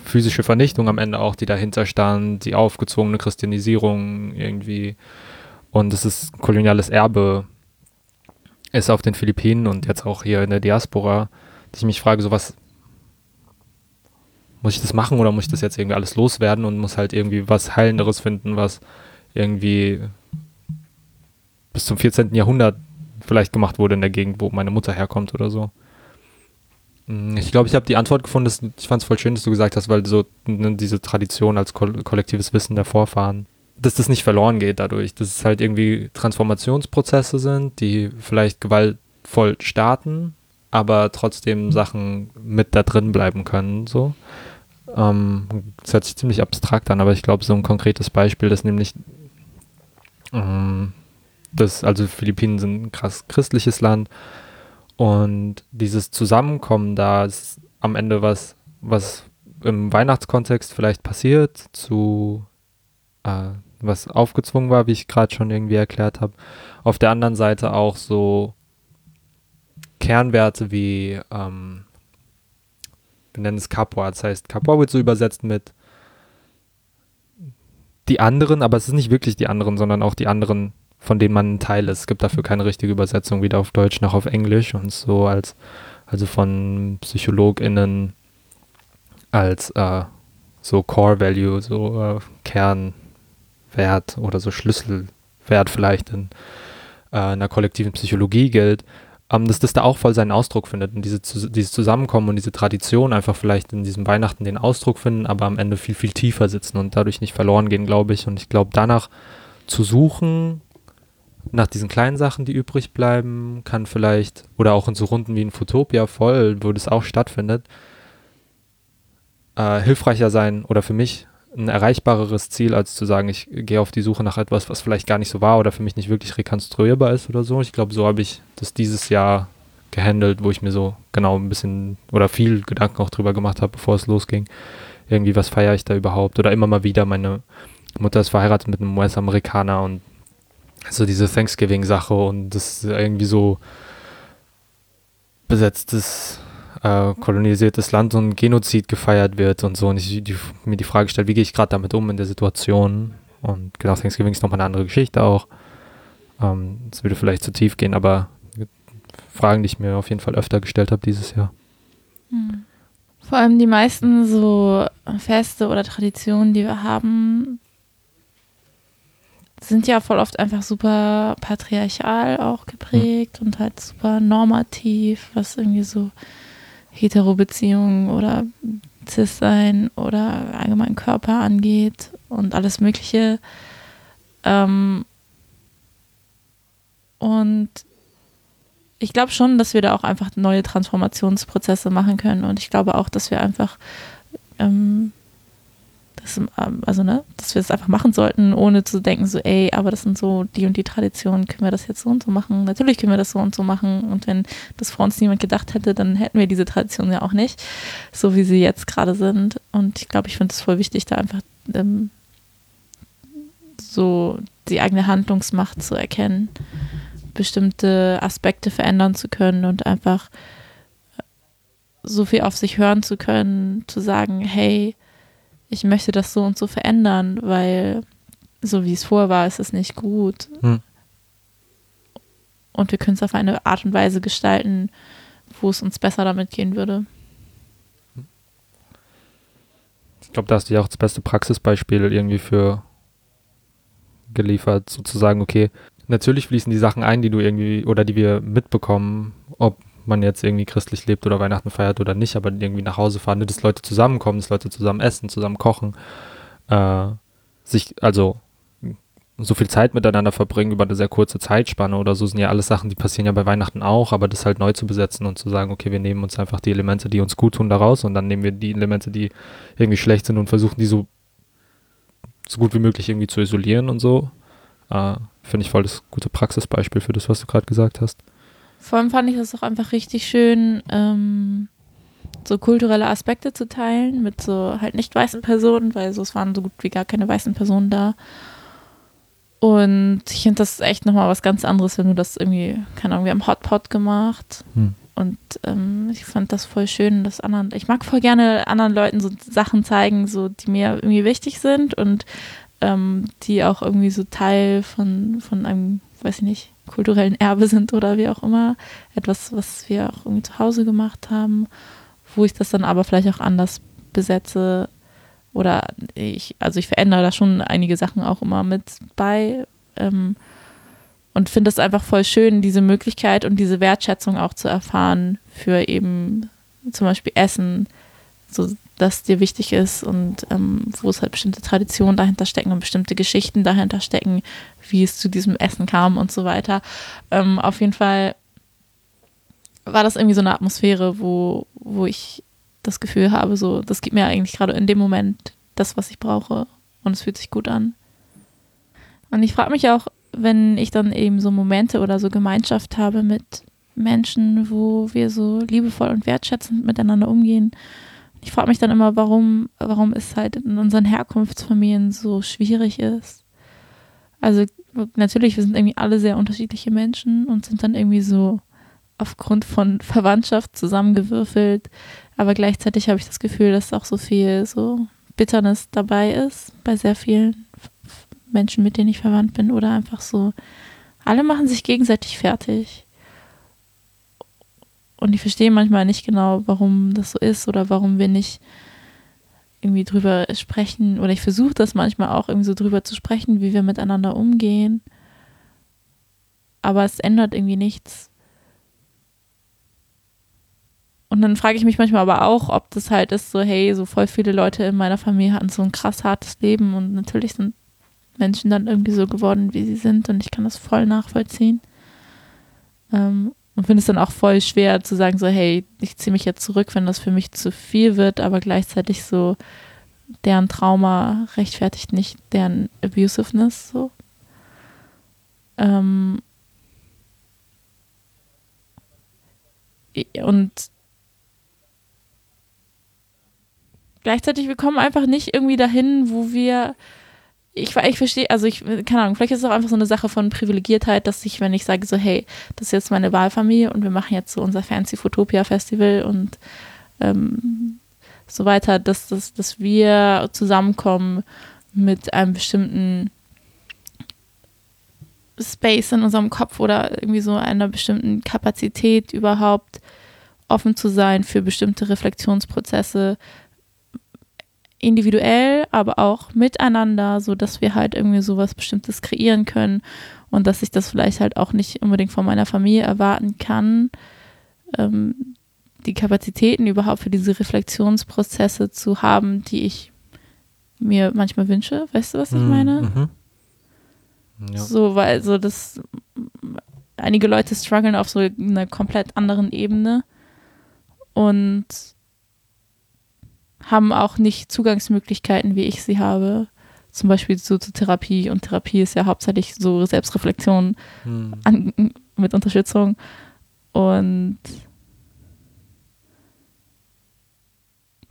physische Vernichtung am Ende auch, die dahinter stand, die aufgezwungene Christianisierung irgendwie. Und es ist koloniales Erbe ist auf den Philippinen und jetzt auch hier in der Diaspora, dass ich mich frage, so was muss ich das machen oder muss ich das jetzt irgendwie alles loswerden und muss halt irgendwie was Heilenderes finden, was irgendwie bis zum 14. Jahrhundert vielleicht gemacht wurde in der Gegend, wo meine Mutter herkommt oder so. Hm, ich glaube, ich habe die Antwort gefunden, dass, ich fand es voll schön, dass du gesagt hast, weil so ne, diese Tradition als ko kollektives Wissen der Vorfahren dass das nicht verloren geht dadurch, dass es halt irgendwie Transformationsprozesse sind, die vielleicht gewaltvoll starten, aber trotzdem Sachen mit da drin bleiben können, so. Ähm, das hört sich ziemlich abstrakt an, aber ich glaube, so ein konkretes Beispiel ist nämlich, ähm, das, also Philippinen sind ein krass christliches Land und dieses Zusammenkommen da ist am Ende was, was im Weihnachtskontext vielleicht passiert zu äh, was aufgezwungen war, wie ich gerade schon irgendwie erklärt habe. Auf der anderen Seite auch so Kernwerte wie, ähm, wir nennen es Capua, das heißt, Capua wird so übersetzt mit die anderen, aber es ist nicht wirklich die anderen, sondern auch die anderen, von denen man ein Teil ist. Es gibt dafür keine richtige Übersetzung, weder auf Deutsch noch auf Englisch und so als, also von PsychologInnen als äh, so Core Value, so äh, Kern, Wert oder so Schlüsselwert vielleicht in äh, einer kollektiven Psychologie gilt, ähm, dass das da auch voll seinen Ausdruck findet und diese, dieses Zusammenkommen und diese Tradition einfach vielleicht in diesem Weihnachten den Ausdruck finden, aber am Ende viel, viel tiefer sitzen und dadurch nicht verloren gehen, glaube ich. Und ich glaube, danach zu suchen, nach diesen kleinen Sachen, die übrig bleiben, kann vielleicht, oder auch in so Runden wie in Futopia voll, wo das auch stattfindet, äh, hilfreicher sein oder für mich ein erreichbareres Ziel, als zu sagen, ich gehe auf die Suche nach etwas, was vielleicht gar nicht so war oder für mich nicht wirklich rekonstruierbar ist oder so. Ich glaube, so habe ich das dieses Jahr gehandelt, wo ich mir so genau ein bisschen oder viel Gedanken auch drüber gemacht habe, bevor es losging. Irgendwie, was feiere ich da überhaupt? Oder immer mal wieder, meine Mutter ist verheiratet mit einem US-Amerikaner und so diese Thanksgiving-Sache und das irgendwie so besetztes äh, kolonisiertes Land und Genozid gefeiert wird und so. Und ich die, mir die Frage stelle, wie gehe ich gerade damit um in der Situation? Und genau, Thanksgiving ist nochmal eine andere Geschichte auch. Ähm, das würde vielleicht zu tief gehen, aber Fragen, die ich mir auf jeden Fall öfter gestellt habe dieses Jahr. Hm. Vor allem die meisten so Feste oder Traditionen, die wir haben, sind ja voll oft einfach super patriarchal auch geprägt hm. und halt super normativ, was irgendwie so Hetero-Beziehungen oder Cis-Sein oder allgemein Körper angeht und alles Mögliche. Ähm, und ich glaube schon, dass wir da auch einfach neue Transformationsprozesse machen können. Und ich glaube auch, dass wir einfach ähm, das, ähm, also ne, dass wir es einfach machen sollten, ohne zu denken, so, ey, aber das sind so die und die Traditionen, können wir das jetzt so und so machen? Natürlich können wir das so und so machen. Und wenn das vor uns niemand gedacht hätte, dann hätten wir diese Traditionen ja auch nicht, so wie sie jetzt gerade sind. Und ich glaube, ich finde es voll wichtig, da einfach ähm, so die eigene Handlungsmacht zu erkennen, bestimmte Aspekte verändern zu können und einfach so viel auf sich hören zu können, zu sagen, hey, ich möchte das so und so verändern, weil so wie es vorher war, ist es nicht gut. Hm. Und wir können es auf eine Art und Weise gestalten, wo es uns besser damit gehen würde. Ich glaube, da hast du ja auch das beste Praxisbeispiel irgendwie für geliefert, sozusagen, okay, natürlich fließen die Sachen ein, die du irgendwie oder die wir mitbekommen, ob man jetzt irgendwie christlich lebt oder Weihnachten feiert oder nicht, aber irgendwie nach Hause fahren, dass Leute zusammenkommen, dass Leute zusammen essen, zusammen kochen, äh, sich, also so viel Zeit miteinander verbringen über eine sehr kurze Zeitspanne oder so sind ja alles Sachen, die passieren ja bei Weihnachten auch, aber das halt neu zu besetzen und zu sagen, okay, wir nehmen uns einfach die Elemente, die uns gut tun, daraus und dann nehmen wir die Elemente, die irgendwie schlecht sind und versuchen die so, so gut wie möglich irgendwie zu isolieren und so. Äh, Finde ich voll das gute Praxisbeispiel für das, was du gerade gesagt hast. Vor allem fand ich das auch einfach richtig schön, ähm, so kulturelle Aspekte zu teilen mit so halt nicht weißen Personen, weil so es waren so gut wie gar keine weißen Personen da. Und ich finde das echt nochmal was ganz anderes, wenn du das irgendwie, keine Ahnung, wir haben Hotpot gemacht. Hm. Und ähm, ich fand das voll schön, dass anderen, ich mag voll gerne anderen Leuten so Sachen zeigen, so die mir irgendwie wichtig sind und ähm, die auch irgendwie so Teil von, von einem, weiß ich nicht, kulturellen Erbe sind oder wie auch immer. Etwas, was wir auch irgendwie zu Hause gemacht haben, wo ich das dann aber vielleicht auch anders besetze, oder ich, also ich verändere da schon einige Sachen auch immer mit bei ähm, und finde es einfach voll schön, diese Möglichkeit und diese Wertschätzung auch zu erfahren für eben zum Beispiel Essen, so dass dir wichtig ist und ähm, wo es halt bestimmte Traditionen dahinter stecken und bestimmte Geschichten dahinter stecken, wie es zu diesem Essen kam und so weiter. Ähm, auf jeden Fall war das irgendwie so eine Atmosphäre, wo, wo ich das Gefühl habe, so, das gibt mir eigentlich gerade in dem Moment das, was ich brauche. Und es fühlt sich gut an. Und ich frage mich auch, wenn ich dann eben so Momente oder so Gemeinschaft habe mit Menschen, wo wir so liebevoll und wertschätzend miteinander umgehen. Ich frage mich dann immer, warum, warum es halt in unseren Herkunftsfamilien so schwierig ist. Also natürlich, wir sind irgendwie alle sehr unterschiedliche Menschen und sind dann irgendwie so aufgrund von Verwandtschaft zusammengewürfelt. Aber gleichzeitig habe ich das Gefühl, dass auch so viel so Bitternis dabei ist bei sehr vielen Menschen, mit denen ich verwandt bin. Oder einfach so, alle machen sich gegenseitig fertig. Und ich verstehe manchmal nicht genau, warum das so ist oder warum wir nicht irgendwie drüber sprechen. Oder ich versuche das manchmal auch irgendwie so drüber zu sprechen, wie wir miteinander umgehen. Aber es ändert irgendwie nichts. Und dann frage ich mich manchmal aber auch, ob das halt ist, so, hey, so voll viele Leute in meiner Familie hatten so ein krass hartes Leben und natürlich sind Menschen dann irgendwie so geworden, wie sie sind und ich kann das voll nachvollziehen. Ähm, und finde es dann auch voll schwer zu sagen, so, hey, ich ziehe mich jetzt zurück, wenn das für mich zu viel wird, aber gleichzeitig so, deren Trauma rechtfertigt nicht deren Abusiveness, so. Ähm, und gleichzeitig, wir kommen einfach nicht irgendwie dahin, wo wir ich, ich verstehe, also ich, keine Ahnung, vielleicht ist es auch einfach so eine Sache von Privilegiertheit, dass ich, wenn ich sage so, hey, das ist jetzt meine Wahlfamilie und wir machen jetzt so unser Fancy Photopia Festival und ähm, so weiter, dass, dass, dass wir zusammenkommen mit einem bestimmten Space in unserem Kopf oder irgendwie so einer bestimmten Kapazität überhaupt offen zu sein für bestimmte Reflexionsprozesse, individuell, aber auch miteinander, so dass wir halt irgendwie sowas Bestimmtes kreieren können und dass ich das vielleicht halt auch nicht unbedingt von meiner Familie erwarten kann, ähm, die Kapazitäten überhaupt für diese Reflexionsprozesse zu haben, die ich mir manchmal wünsche. Weißt du, was ich mhm, meine? Mhm. Ja. So, weil so das einige Leute strugglen auf so einer komplett anderen Ebene und haben auch nicht Zugangsmöglichkeiten, wie ich sie habe. Zum Beispiel so zur Therapie. Und Therapie ist ja hauptsächlich so Selbstreflexion hm. an, mit Unterstützung. Und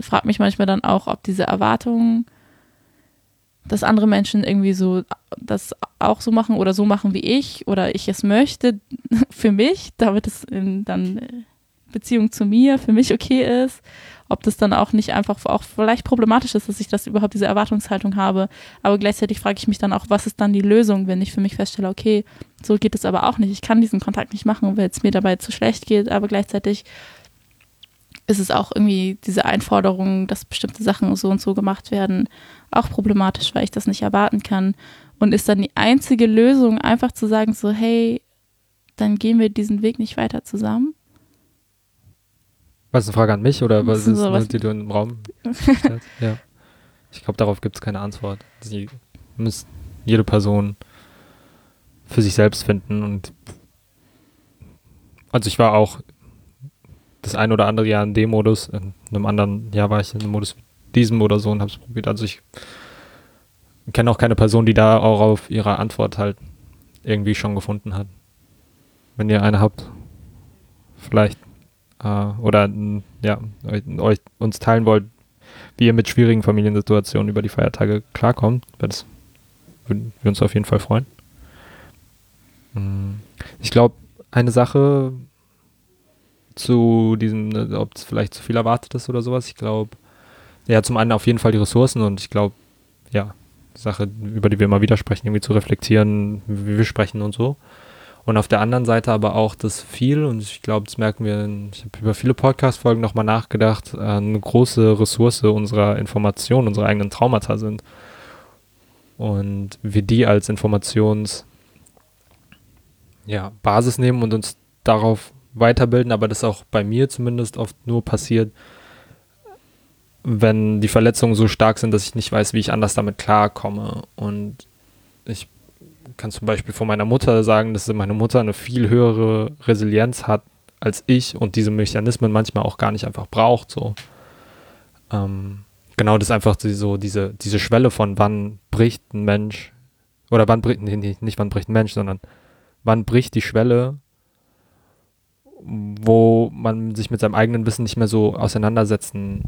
frage mich manchmal dann auch, ob diese Erwartungen, dass andere Menschen irgendwie so das auch so machen oder so machen wie ich oder ich es möchte (laughs) für mich, damit es in dann Beziehung zu mir für mich okay ist ob das dann auch nicht einfach auch vielleicht problematisch ist, dass ich das überhaupt diese Erwartungshaltung habe. Aber gleichzeitig frage ich mich dann auch, was ist dann die Lösung, wenn ich für mich feststelle, okay, so geht es aber auch nicht. Ich kann diesen Kontakt nicht machen, weil es mir dabei zu schlecht geht, aber gleichzeitig ist es auch irgendwie diese Einforderung, dass bestimmte Sachen so und so gemacht werden, auch problematisch, weil ich das nicht erwarten kann. Und ist dann die einzige Lösung, einfach zu sagen, so, hey, dann gehen wir diesen Weg nicht weiter zusammen? Was ist eine Frage an mich oder was ist eine, die du im Raum stellst? (laughs) ja. Ich glaube, darauf gibt es keine Antwort. Sie muss jede Person für sich selbst finden und also ich war auch das ein oder andere Jahr in dem Modus, in einem anderen Jahr war ich in einem Modus diesem oder so und habe es probiert. Also ich kenne auch keine Person, die da auch auf ihre Antwort halt irgendwie schon gefunden hat. Wenn ihr eine habt, vielleicht äh, oder ja, euch, uns teilen wollt, wie ihr mit schwierigen Familiensituationen über die Feiertage klarkommt. Das würden wir uns auf jeden Fall freuen. Hm. Ich glaube, eine Sache zu diesem, ne, ob es vielleicht zu viel erwartet ist oder sowas, ich glaube, ja, zum einen auf jeden Fall die Ressourcen und ich glaube, ja, Sache, über die wir immer wieder sprechen, irgendwie zu reflektieren, wie wir sprechen und so. Und auf der anderen Seite aber auch das viel, und ich glaube, das merken wir, ich habe über viele Podcast-Folgen nochmal nachgedacht, äh, eine große Ressource unserer Information, unserer eigenen Traumata sind. Und wir die als Informations- ja, Basis nehmen und uns darauf weiterbilden, aber das auch bei mir zumindest oft nur passiert, wenn die Verletzungen so stark sind, dass ich nicht weiß, wie ich anders damit klarkomme. Und ich kann zum Beispiel von meiner Mutter sagen, dass meine Mutter eine viel höhere Resilienz hat als ich und diese Mechanismen manchmal auch gar nicht einfach braucht. So. Ähm, genau, das ist einfach so diese, diese Schwelle von wann bricht ein Mensch oder wann bricht, nee, nicht wann bricht ein Mensch, sondern wann bricht die Schwelle, wo man sich mit seinem eigenen Wissen nicht mehr so auseinandersetzen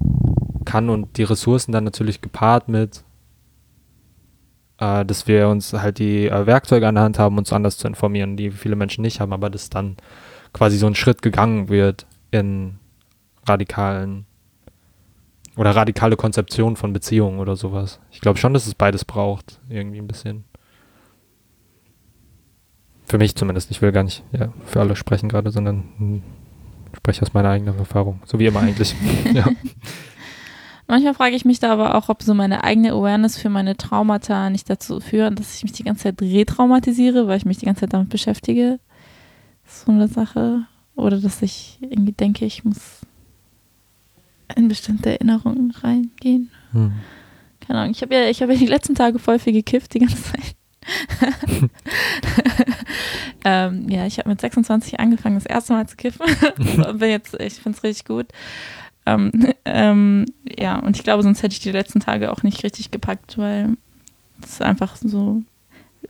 kann und die Ressourcen dann natürlich gepaart mit äh, dass wir uns halt die äh, Werkzeuge an der Hand haben, uns anders zu informieren, die viele Menschen nicht haben, aber dass dann quasi so ein Schritt gegangen wird in radikalen oder radikale Konzeption von Beziehungen oder sowas. Ich glaube schon, dass es beides braucht, irgendwie ein bisschen. Für mich zumindest. Ich will gar nicht ja, für alle sprechen gerade, sondern hm, spreche aus meiner eigenen Erfahrung. So wie immer eigentlich. (laughs) ja. Manchmal frage ich mich da aber auch, ob so meine eigene Awareness für meine Traumata nicht dazu führen, dass ich mich die ganze Zeit retraumatisiere, weil ich mich die ganze Zeit damit beschäftige. So eine Sache. Oder dass ich irgendwie denke, ich muss in bestimmte Erinnerungen reingehen. Hm. Keine Ahnung. Ich habe ja, hab ja die letzten Tage voll viel gekifft, die ganze Zeit. (laughs) ähm, ja, ich habe mit 26 angefangen, das erste Mal zu kiffen. (laughs) Bin jetzt, ich finde es richtig gut. Ähm, (laughs) ähm, ja, und ich glaube, sonst hätte ich die letzten Tage auch nicht richtig gepackt, weil es einfach so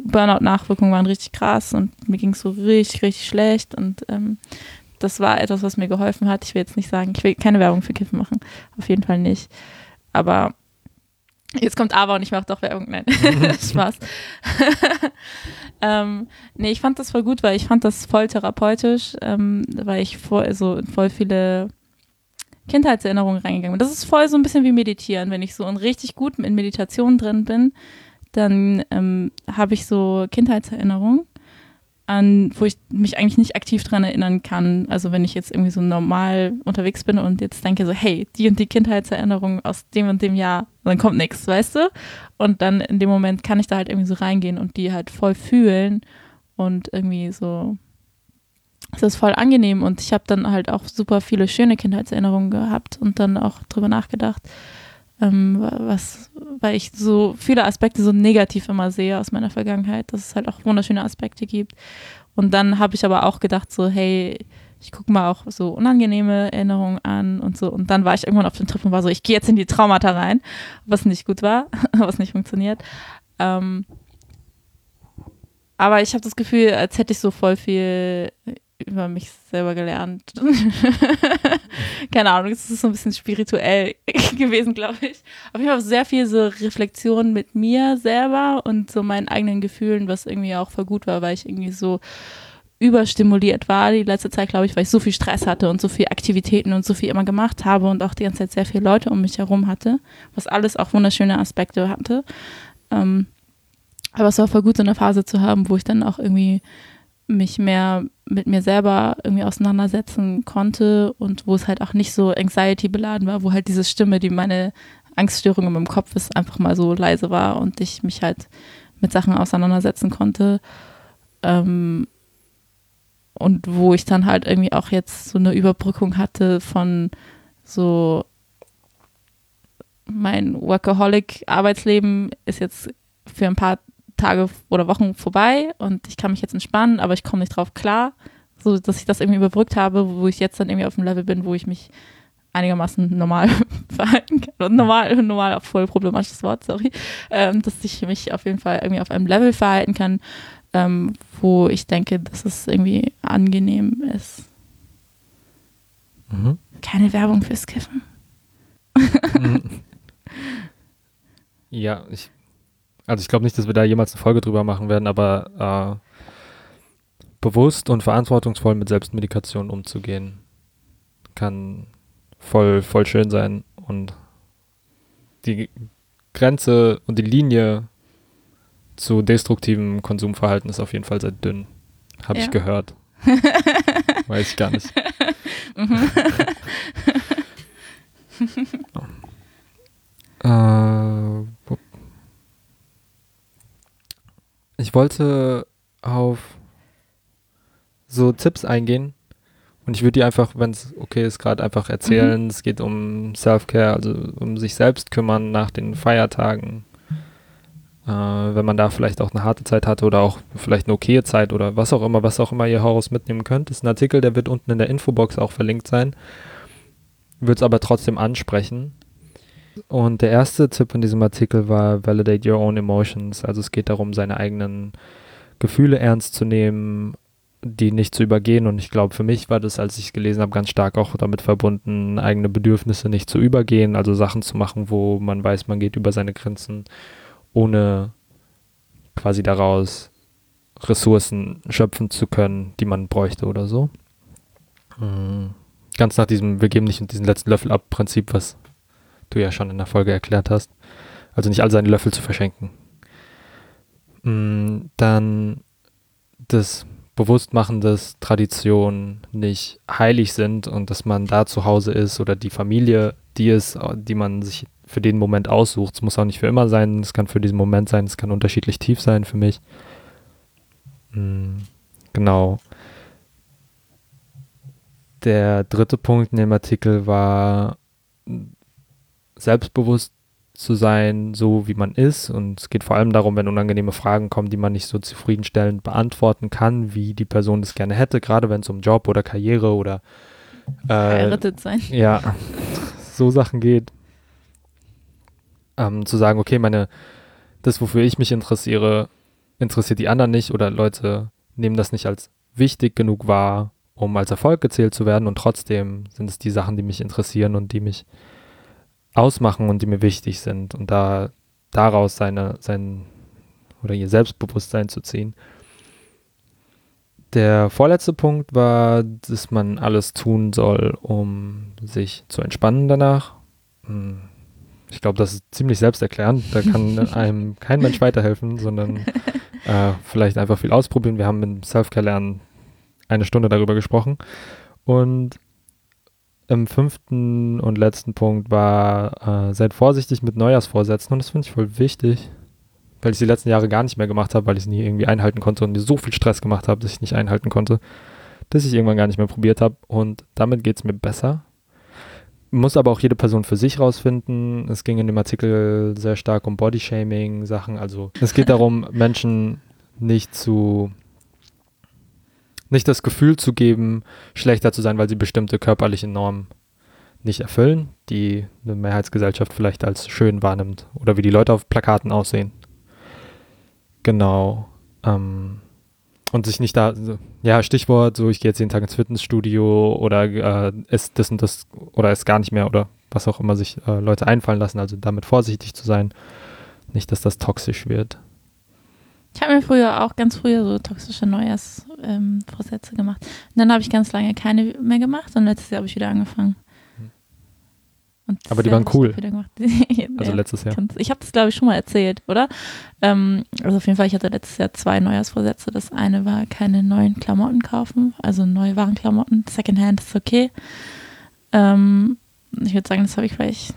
Burnout-Nachwirkungen waren richtig krass und mir ging es so richtig, richtig schlecht und ähm, das war etwas, was mir geholfen hat. Ich will jetzt nicht sagen, ich will keine Werbung für Kiffen machen, auf jeden Fall nicht. Aber jetzt kommt aber und ich mache doch Werbung. Nein, (laughs) (laughs) Spaß. ähm, nee, ich fand das voll gut, weil ich fand das voll therapeutisch, ähm, weil ich voll, also voll viele Kindheitserinnerungen reingegangen bin. Das ist voll so ein bisschen wie Meditieren. Wenn ich so richtig gut in Meditation drin bin, dann ähm, habe ich so Kindheitserinnerungen, an, wo ich mich eigentlich nicht aktiv dran erinnern kann. Also wenn ich jetzt irgendwie so normal unterwegs bin und jetzt denke so, hey, die und die Kindheitserinnerung aus dem und dem Jahr, dann kommt nichts, weißt du? Und dann in dem Moment kann ich da halt irgendwie so reingehen und die halt voll fühlen und irgendwie so es ist voll angenehm und ich habe dann halt auch super viele schöne Kindheitserinnerungen gehabt und dann auch drüber nachgedacht, ähm, was, weil ich so viele Aspekte so negativ immer sehe aus meiner Vergangenheit, dass es halt auch wunderschöne Aspekte gibt. Und dann habe ich aber auch gedacht, so, hey, ich gucke mal auch so unangenehme Erinnerungen an und so. Und dann war ich irgendwann auf dem Trip und war so, ich gehe jetzt in die Traumata rein, was nicht gut war, (laughs) was nicht funktioniert. Ähm, aber ich habe das Gefühl, als hätte ich so voll viel über mich selber gelernt. (laughs) Keine Ahnung, es ist so ein bisschen spirituell (laughs) gewesen, glaube ich. Aber ich habe sehr viel so Reflexion mit mir selber und so meinen eigenen Gefühlen, was irgendwie auch voll gut war, weil ich irgendwie so überstimuliert war die letzte Zeit, glaube ich, weil ich so viel Stress hatte und so viel Aktivitäten und so viel immer gemacht habe und auch die ganze Zeit sehr viele Leute um mich herum hatte, was alles auch wunderschöne Aspekte hatte. Ähm, aber es war voll gut, so eine Phase zu haben, wo ich dann auch irgendwie mich mehr mit mir selber irgendwie auseinandersetzen konnte und wo es halt auch nicht so anxiety beladen war, wo halt diese Stimme, die meine Angststörung in meinem Kopf ist, einfach mal so leise war und ich mich halt mit Sachen auseinandersetzen konnte. Ähm, und wo ich dann halt irgendwie auch jetzt so eine Überbrückung hatte von so mein Workaholic-Arbeitsleben ist jetzt für ein paar Tage oder Wochen vorbei und ich kann mich jetzt entspannen, aber ich komme nicht drauf klar, so dass ich das irgendwie überbrückt habe, wo ich jetzt dann irgendwie auf dem Level bin, wo ich mich einigermaßen normal (laughs) verhalten kann. Normal, normal auch voll problematisches Wort, sorry. Ähm, dass ich mich auf jeden Fall irgendwie auf einem Level verhalten kann, ähm, wo ich denke, dass es irgendwie angenehm ist. Mhm. Keine Werbung fürs Kiffen. (laughs) ja, ich, also ich glaube nicht, dass wir da jemals eine Folge drüber machen werden, aber äh, bewusst und verantwortungsvoll mit Selbstmedikation umzugehen, kann voll, voll schön sein und die Grenze und die Linie zu destruktivem Konsumverhalten ist auf jeden Fall sehr dünn. Habe ja. ich gehört. (laughs) Weiß ich gar nicht. Mhm. (laughs) äh, ich wollte auf so Tipps eingehen und ich würde die einfach, wenn es okay ist, gerade einfach erzählen. Mhm. Es geht um Self-Care, also um sich selbst kümmern nach den Feiertagen. Äh, wenn man da vielleicht auch eine harte Zeit hatte oder auch vielleicht eine okaye Zeit oder was auch immer, was auch immer ihr Horus mitnehmen könnt. Das ist ein Artikel, der wird unten in der Infobox auch verlinkt sein. Wird es aber trotzdem ansprechen. Und der erste Tipp in diesem Artikel war Validate Your Own Emotions. Also es geht darum, seine eigenen Gefühle ernst zu nehmen, die nicht zu übergehen. Und ich glaube, für mich war das, als ich es gelesen habe, ganz stark auch damit verbunden, eigene Bedürfnisse nicht zu übergehen, also Sachen zu machen, wo man weiß, man geht über seine Grenzen, ohne quasi daraus Ressourcen schöpfen zu können, die man bräuchte oder so. Mhm. Ganz nach diesem, wir geben nicht diesen letzten Löffel ab Prinzip, was du ja schon in der Folge erklärt hast. Also nicht all seine Löffel zu verschenken. Mm, dann das Bewusstmachen, dass Traditionen nicht heilig sind und dass man da zu Hause ist oder die Familie, die ist, die man sich für den Moment aussucht. Es muss auch nicht für immer sein, es kann für diesen Moment sein, es kann unterschiedlich tief sein für mich. Mm, genau. Der dritte Punkt in dem Artikel war selbstbewusst zu sein, so wie man ist. Und es geht vor allem darum, wenn unangenehme Fragen kommen, die man nicht so zufriedenstellend beantworten kann, wie die Person das gerne hätte, gerade wenn es um Job oder Karriere oder äh, sein. Ja, so Sachen geht. Ähm, zu sagen, okay, meine, das, wofür ich mich interessiere, interessiert die anderen nicht oder Leute nehmen das nicht als wichtig genug wahr, um als Erfolg gezählt zu werden und trotzdem sind es die Sachen, die mich interessieren und die mich ausmachen und die mir wichtig sind und da daraus seine, sein oder ihr Selbstbewusstsein zu ziehen. Der vorletzte Punkt war, dass man alles tun soll, um sich zu entspannen danach. Hm. Ich glaube, das ist ziemlich selbsterklärend. Da kann (laughs) einem kein Mensch weiterhelfen, sondern äh, vielleicht einfach viel ausprobieren. Wir haben im Self-Care-Lernen eine Stunde darüber gesprochen. Und im fünften und letzten Punkt war, äh, seid vorsichtig mit Neujahrsvorsätzen und das finde ich voll wichtig, weil ich die letzten Jahre gar nicht mehr gemacht habe, weil ich es nie irgendwie einhalten konnte und mir so viel Stress gemacht habe, dass ich nicht einhalten konnte, dass ich irgendwann gar nicht mehr probiert habe und damit geht es mir besser. Muss aber auch jede Person für sich rausfinden. Es ging in dem Artikel sehr stark um Bodyshaming, Sachen. Also es geht darum, (laughs) Menschen nicht zu nicht das Gefühl zu geben, schlechter zu sein, weil sie bestimmte körperliche Normen nicht erfüllen, die eine Mehrheitsgesellschaft vielleicht als schön wahrnimmt oder wie die Leute auf Plakaten aussehen. Genau. Ähm, und sich nicht da, ja, Stichwort, so ich gehe jetzt jeden Tag ins Fitnessstudio oder äh, ist das und das oder ist gar nicht mehr oder was auch immer sich äh, Leute einfallen lassen, also damit vorsichtig zu sein. Nicht, dass das toxisch wird. Ich habe mir früher auch ganz früher so toxische Neujahrsvorsätze ähm, gemacht. Und dann habe ich ganz lange keine mehr gemacht und letztes Jahr habe ich wieder angefangen. Aber die waren cool. (laughs) also letztes Jahr. Ich habe das, glaube ich, schon mal erzählt, oder? Ähm, also auf jeden Fall, ich hatte letztes Jahr zwei Neujahrsvorsätze. Das eine war keine neuen Klamotten kaufen, also neue Warenklamotten. Secondhand ist okay. Ähm, ich würde sagen, das habe ich vielleicht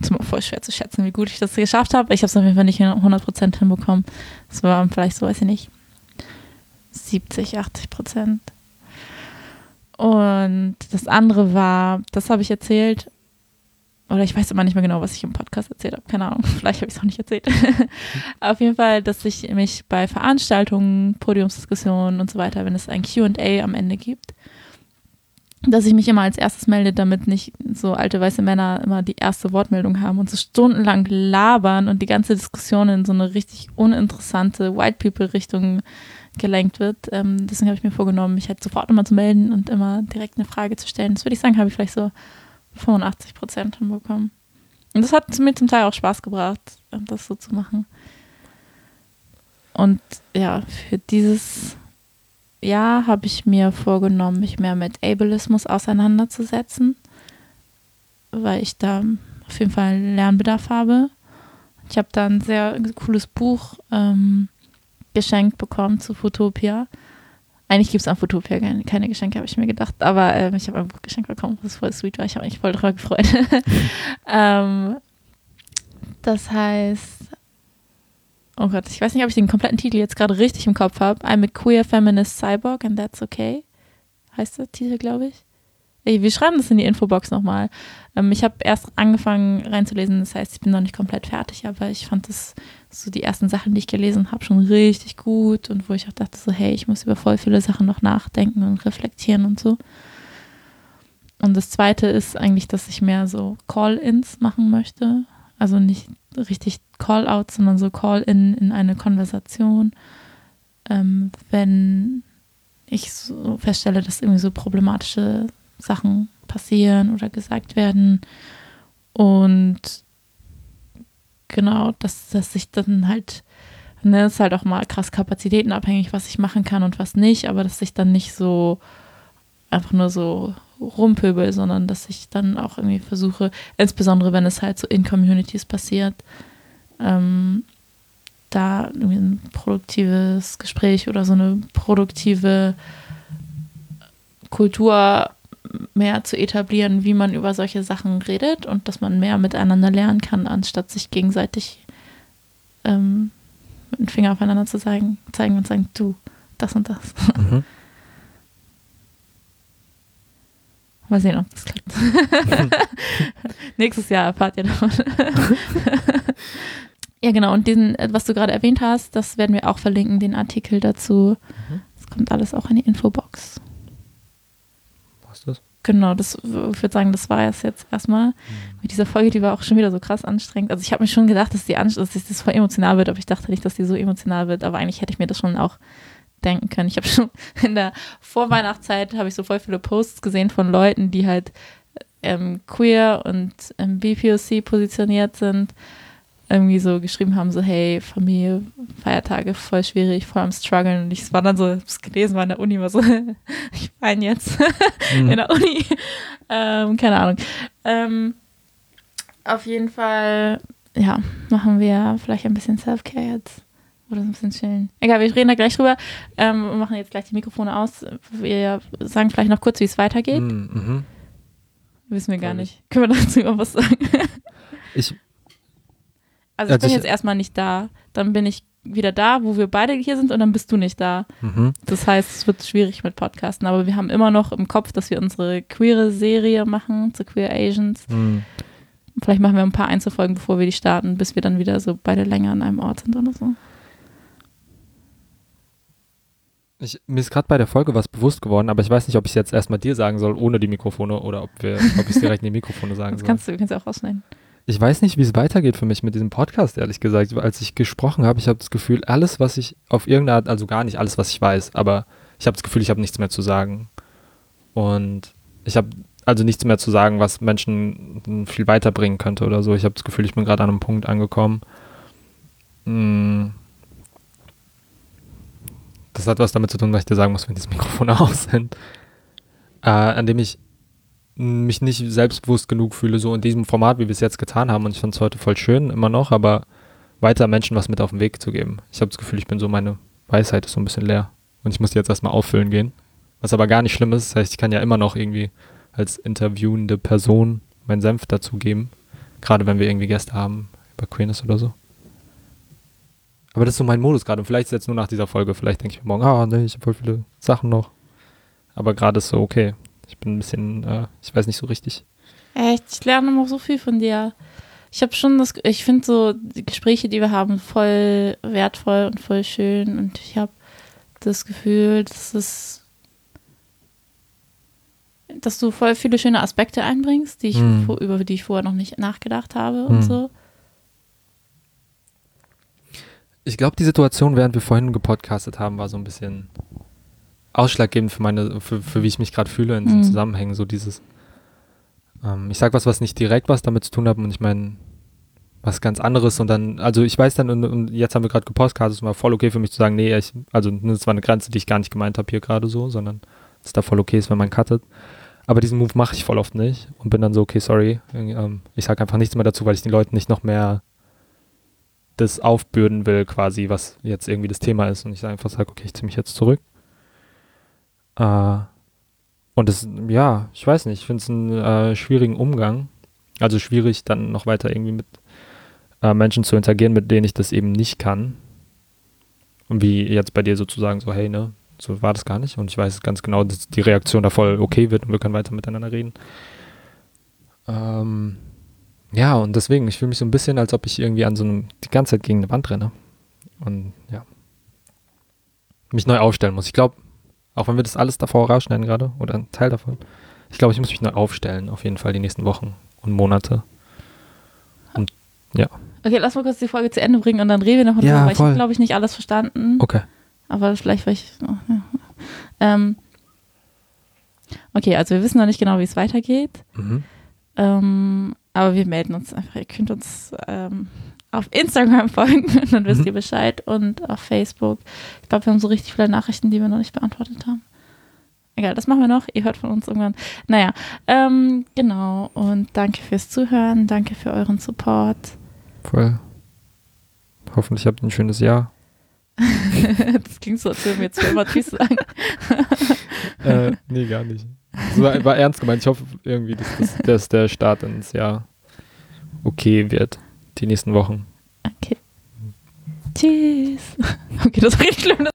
ist immer voll schwer zu schätzen, wie gut ich das geschafft habe. Ich habe es auf jeden Fall nicht 100% hinbekommen. Es waren vielleicht so, weiß ich nicht, 70, 80 Prozent. Und das andere war, das habe ich erzählt, oder ich weiß immer nicht mehr genau, was ich im Podcast erzählt habe, keine Ahnung, (laughs) vielleicht habe ich es auch nicht erzählt. (laughs) Auf jeden Fall, dass ich mich bei Veranstaltungen, Podiumsdiskussionen und so weiter, wenn es ein QA am Ende gibt, dass ich mich immer als erstes melde, damit nicht so alte weiße Männer immer die erste Wortmeldung haben und so stundenlang labern und die ganze Diskussion in so eine richtig uninteressante White People Richtung gelenkt wird. Ähm, deswegen habe ich mir vorgenommen, mich halt sofort immer zu melden und immer direkt eine Frage zu stellen. Das würde ich sagen, habe ich vielleicht so 85 Prozent hinbekommen. Und das hat mir zum Teil auch Spaß gebracht, das so zu machen. Und ja, für dieses Jahr habe ich mir vorgenommen, mich mehr mit Ableismus auseinanderzusetzen, weil ich da auf jeden Fall Lernbedarf habe. Ich habe da ein sehr cooles Buch ähm, geschenkt bekommen zu Fotopia. Eigentlich gibt es an Fotopia keine, keine Geschenke, habe ich mir gedacht. Aber ähm, ich habe ein Buch geschenkt bekommen, was voll sweet war. Ich habe mich voll darüber gefreut. (laughs) ähm, das heißt, oh Gott, ich weiß nicht, ob ich den kompletten Titel jetzt gerade richtig im Kopf habe. I'm a queer feminist cyborg and that's okay. Heißt der Titel, glaube ich. Ey, wir schreiben das in die Infobox nochmal. Ähm, ich habe erst angefangen reinzulesen, das heißt, ich bin noch nicht komplett fertig, aber ich fand das so die ersten Sachen, die ich gelesen habe, schon richtig gut und wo ich auch dachte, so, hey, ich muss über voll viele Sachen noch nachdenken und reflektieren und so. Und das zweite ist eigentlich, dass ich mehr so Call-ins machen möchte. Also nicht richtig Call-outs, sondern so Call-in in eine Konversation. Ähm, wenn ich so feststelle, dass irgendwie so problematische Sachen passieren oder gesagt werden. Und genau, dass, dass ich dann halt, ne, ist halt auch mal krass kapazitätenabhängig, was ich machen kann und was nicht, aber dass ich dann nicht so einfach nur so rumpöbel, sondern dass ich dann auch irgendwie versuche, insbesondere wenn es halt so in Communities passiert, ähm, da ein produktives Gespräch oder so eine produktive Kultur mehr zu etablieren, wie man über solche Sachen redet und dass man mehr miteinander lernen kann, anstatt sich gegenseitig ähm, mit dem Finger aufeinander zu zeigen, zeigen und sagen, du, das und das. Mhm. (laughs) Mal sehen, ob das klappt. (laughs) (laughs) Nächstes Jahr erfahrt ihr davon. Ja, genau. Und diesen, was du gerade erwähnt hast, das werden wir auch verlinken, den Artikel dazu. Mhm. Das kommt alles auch in die Infobox. Genau, das, ich würde sagen, das war es jetzt erstmal. Mhm. Mit dieser Folge, die war auch schon wieder so krass anstrengend. Also ich habe mir schon gedacht, dass, die dass das voll emotional wird, aber ich dachte nicht, dass die so emotional wird. Aber eigentlich hätte ich mir das schon auch denken können. Ich habe (laughs) schon in der Vorweihnachtszeit habe ich so voll viele Posts gesehen von Leuten, die halt ähm, queer und ähm, BPOC positioniert sind irgendwie so geschrieben haben, so hey, Familie, Feiertage, voll schwierig, voll am struggeln. Und ich war dann so, das gelesen war in der Uni, war so, (laughs) ich weine jetzt mhm. in der Uni. Ähm, keine Ahnung. Ähm, auf jeden Fall, ja, machen wir vielleicht ein bisschen Self-Care jetzt. Oder so ein bisschen chillen. Egal, wir reden da gleich drüber. Ähm, wir machen jetzt gleich die Mikrofone aus. Wir sagen vielleicht noch kurz, wie es weitergeht. Mhm. mhm. Wissen wir gar nicht. Können wir dazu noch was sagen? ich also ich bin jetzt erstmal nicht da. Dann bin ich wieder da, wo wir beide hier sind und dann bist du nicht da. Mhm. Das heißt, es wird schwierig mit Podcasten, aber wir haben immer noch im Kopf, dass wir unsere queere Serie machen zu Queer Asians. Mhm. Vielleicht machen wir ein paar Einzelfolgen, bevor wir die starten, bis wir dann wieder so beide länger an einem Ort sind oder so. Ich, mir ist gerade bei der Folge was bewusst geworden, aber ich weiß nicht, ob ich es jetzt erstmal dir sagen soll, ohne die Mikrofone oder ob, wir, ob ich es direkt in die Mikrofone sagen das soll. Kannst du, kannst du auch rausschneiden ich weiß nicht, wie es weitergeht für mich mit diesem Podcast, ehrlich gesagt. Als ich gesprochen habe, ich habe das Gefühl, alles, was ich auf irgendeine Art, also gar nicht alles, was ich weiß, aber ich habe das Gefühl, ich habe nichts mehr zu sagen. Und ich habe also nichts mehr zu sagen, was Menschen viel weiterbringen könnte oder so. Ich habe das Gefühl, ich bin gerade an einem Punkt angekommen. Hm. Das hat was damit zu tun, was ich dir sagen muss, wenn diese Mikrofone (laughs) aus sind. Äh, an dem ich mich nicht selbstbewusst genug fühle, so in diesem Format, wie wir es jetzt getan haben. Und ich fand es heute voll schön, immer noch, aber weiter Menschen was mit auf den Weg zu geben. Ich habe das Gefühl, ich bin so, meine Weisheit ist so ein bisschen leer. Und ich muss die jetzt erstmal auffüllen gehen. Was aber gar nicht schlimm ist. Das heißt, ich kann ja immer noch irgendwie als interviewende Person meinen Senf dazugeben. Gerade wenn wir irgendwie Gäste haben, über Queerness oder so. Aber das ist so mein Modus gerade. Und vielleicht ist jetzt nur nach dieser Folge. Vielleicht denke ich mir morgen, ah, nee, ich habe voll viele Sachen noch. Aber gerade ist so, okay, ich bin ein bisschen, äh, ich weiß nicht so richtig. Echt, ich lerne noch so viel von dir. Ich habe schon das, ich finde so die Gespräche, die wir haben, voll wertvoll und voll schön. Und ich habe das Gefühl, dass es, dass du voll viele schöne Aspekte einbringst, die ich, hm. über die ich vorher noch nicht nachgedacht habe und hm. so. ich glaube, die Situation, während wir vorhin gepodcastet haben, war so ein bisschen ausschlaggebend für meine, für, für wie ich mich gerade fühle in diesen mhm. Zusammenhängen. So dieses, ähm, ich sag was, was nicht direkt was damit zu tun hat und ich meine was ganz anderes und dann, also ich weiß dann, und, und jetzt haben wir gerade gepodcastet, es war voll okay für mich zu sagen, nee, ich, also das war eine Grenze, die ich gar nicht gemeint habe hier gerade so, sondern dass da voll okay ist, wenn man cuttet. Aber diesen Move mache ich voll oft nicht und bin dann so, okay, sorry, ähm, ich sage einfach nichts mehr dazu, weil ich den Leuten nicht noch mehr das aufbürden will, quasi, was jetzt irgendwie das Thema ist. Und ich einfach sage, okay, ich ziehe mich jetzt zurück. Äh, und das, ja, ich weiß nicht, ich finde es einen äh, schwierigen Umgang. Also schwierig, dann noch weiter irgendwie mit äh, Menschen zu interagieren, mit denen ich das eben nicht kann. Und wie jetzt bei dir sozusagen so, hey, ne, so war das gar nicht. Und ich weiß ganz genau, dass die Reaktion da voll okay wird und wir können weiter miteinander reden. Ähm, ja, und deswegen, ich fühle mich so ein bisschen, als ob ich irgendwie an so einem, die ganze Zeit gegen eine Wand renne. Und ja. Mich neu aufstellen muss. Ich glaube, auch wenn wir das alles davor rausschneiden gerade, oder ein Teil davon, ich glaube, ich muss mich neu aufstellen, auf jeden Fall die nächsten Wochen und Monate. Und ja. Okay, lass mal kurz die Folge zu Ende bringen und dann reden wir noch ja, weil ich habe, glaube ich, nicht alles verstanden. Okay. Aber vielleicht, weil ich. Oh, ja. ähm, okay, also wir wissen noch nicht genau, wie es weitergeht. Mhm. Ähm, aber wir melden uns einfach. Ihr könnt uns ähm, auf Instagram (laughs) folgen, dann wisst mhm. ihr Bescheid. Und auf Facebook. Ich glaube, wir haben so richtig viele Nachrichten, die wir noch nicht beantwortet haben. Egal, das machen wir noch. Ihr hört von uns irgendwann. Naja, ähm, genau. Und danke fürs Zuhören. Danke für euren Support. Voll. Hoffentlich habt ihr ein schönes Jahr. (laughs) das klingt so, als würden wir jetzt für immer Tschüss sagen. (laughs) äh, nee, gar nicht. Das war, war, ernst gemeint. Ich hoffe irgendwie, dass, dass, dass der Start ins Jahr okay wird. Die nächsten Wochen. Okay. Tschüss. (laughs) Okay, das war richtig schlimm.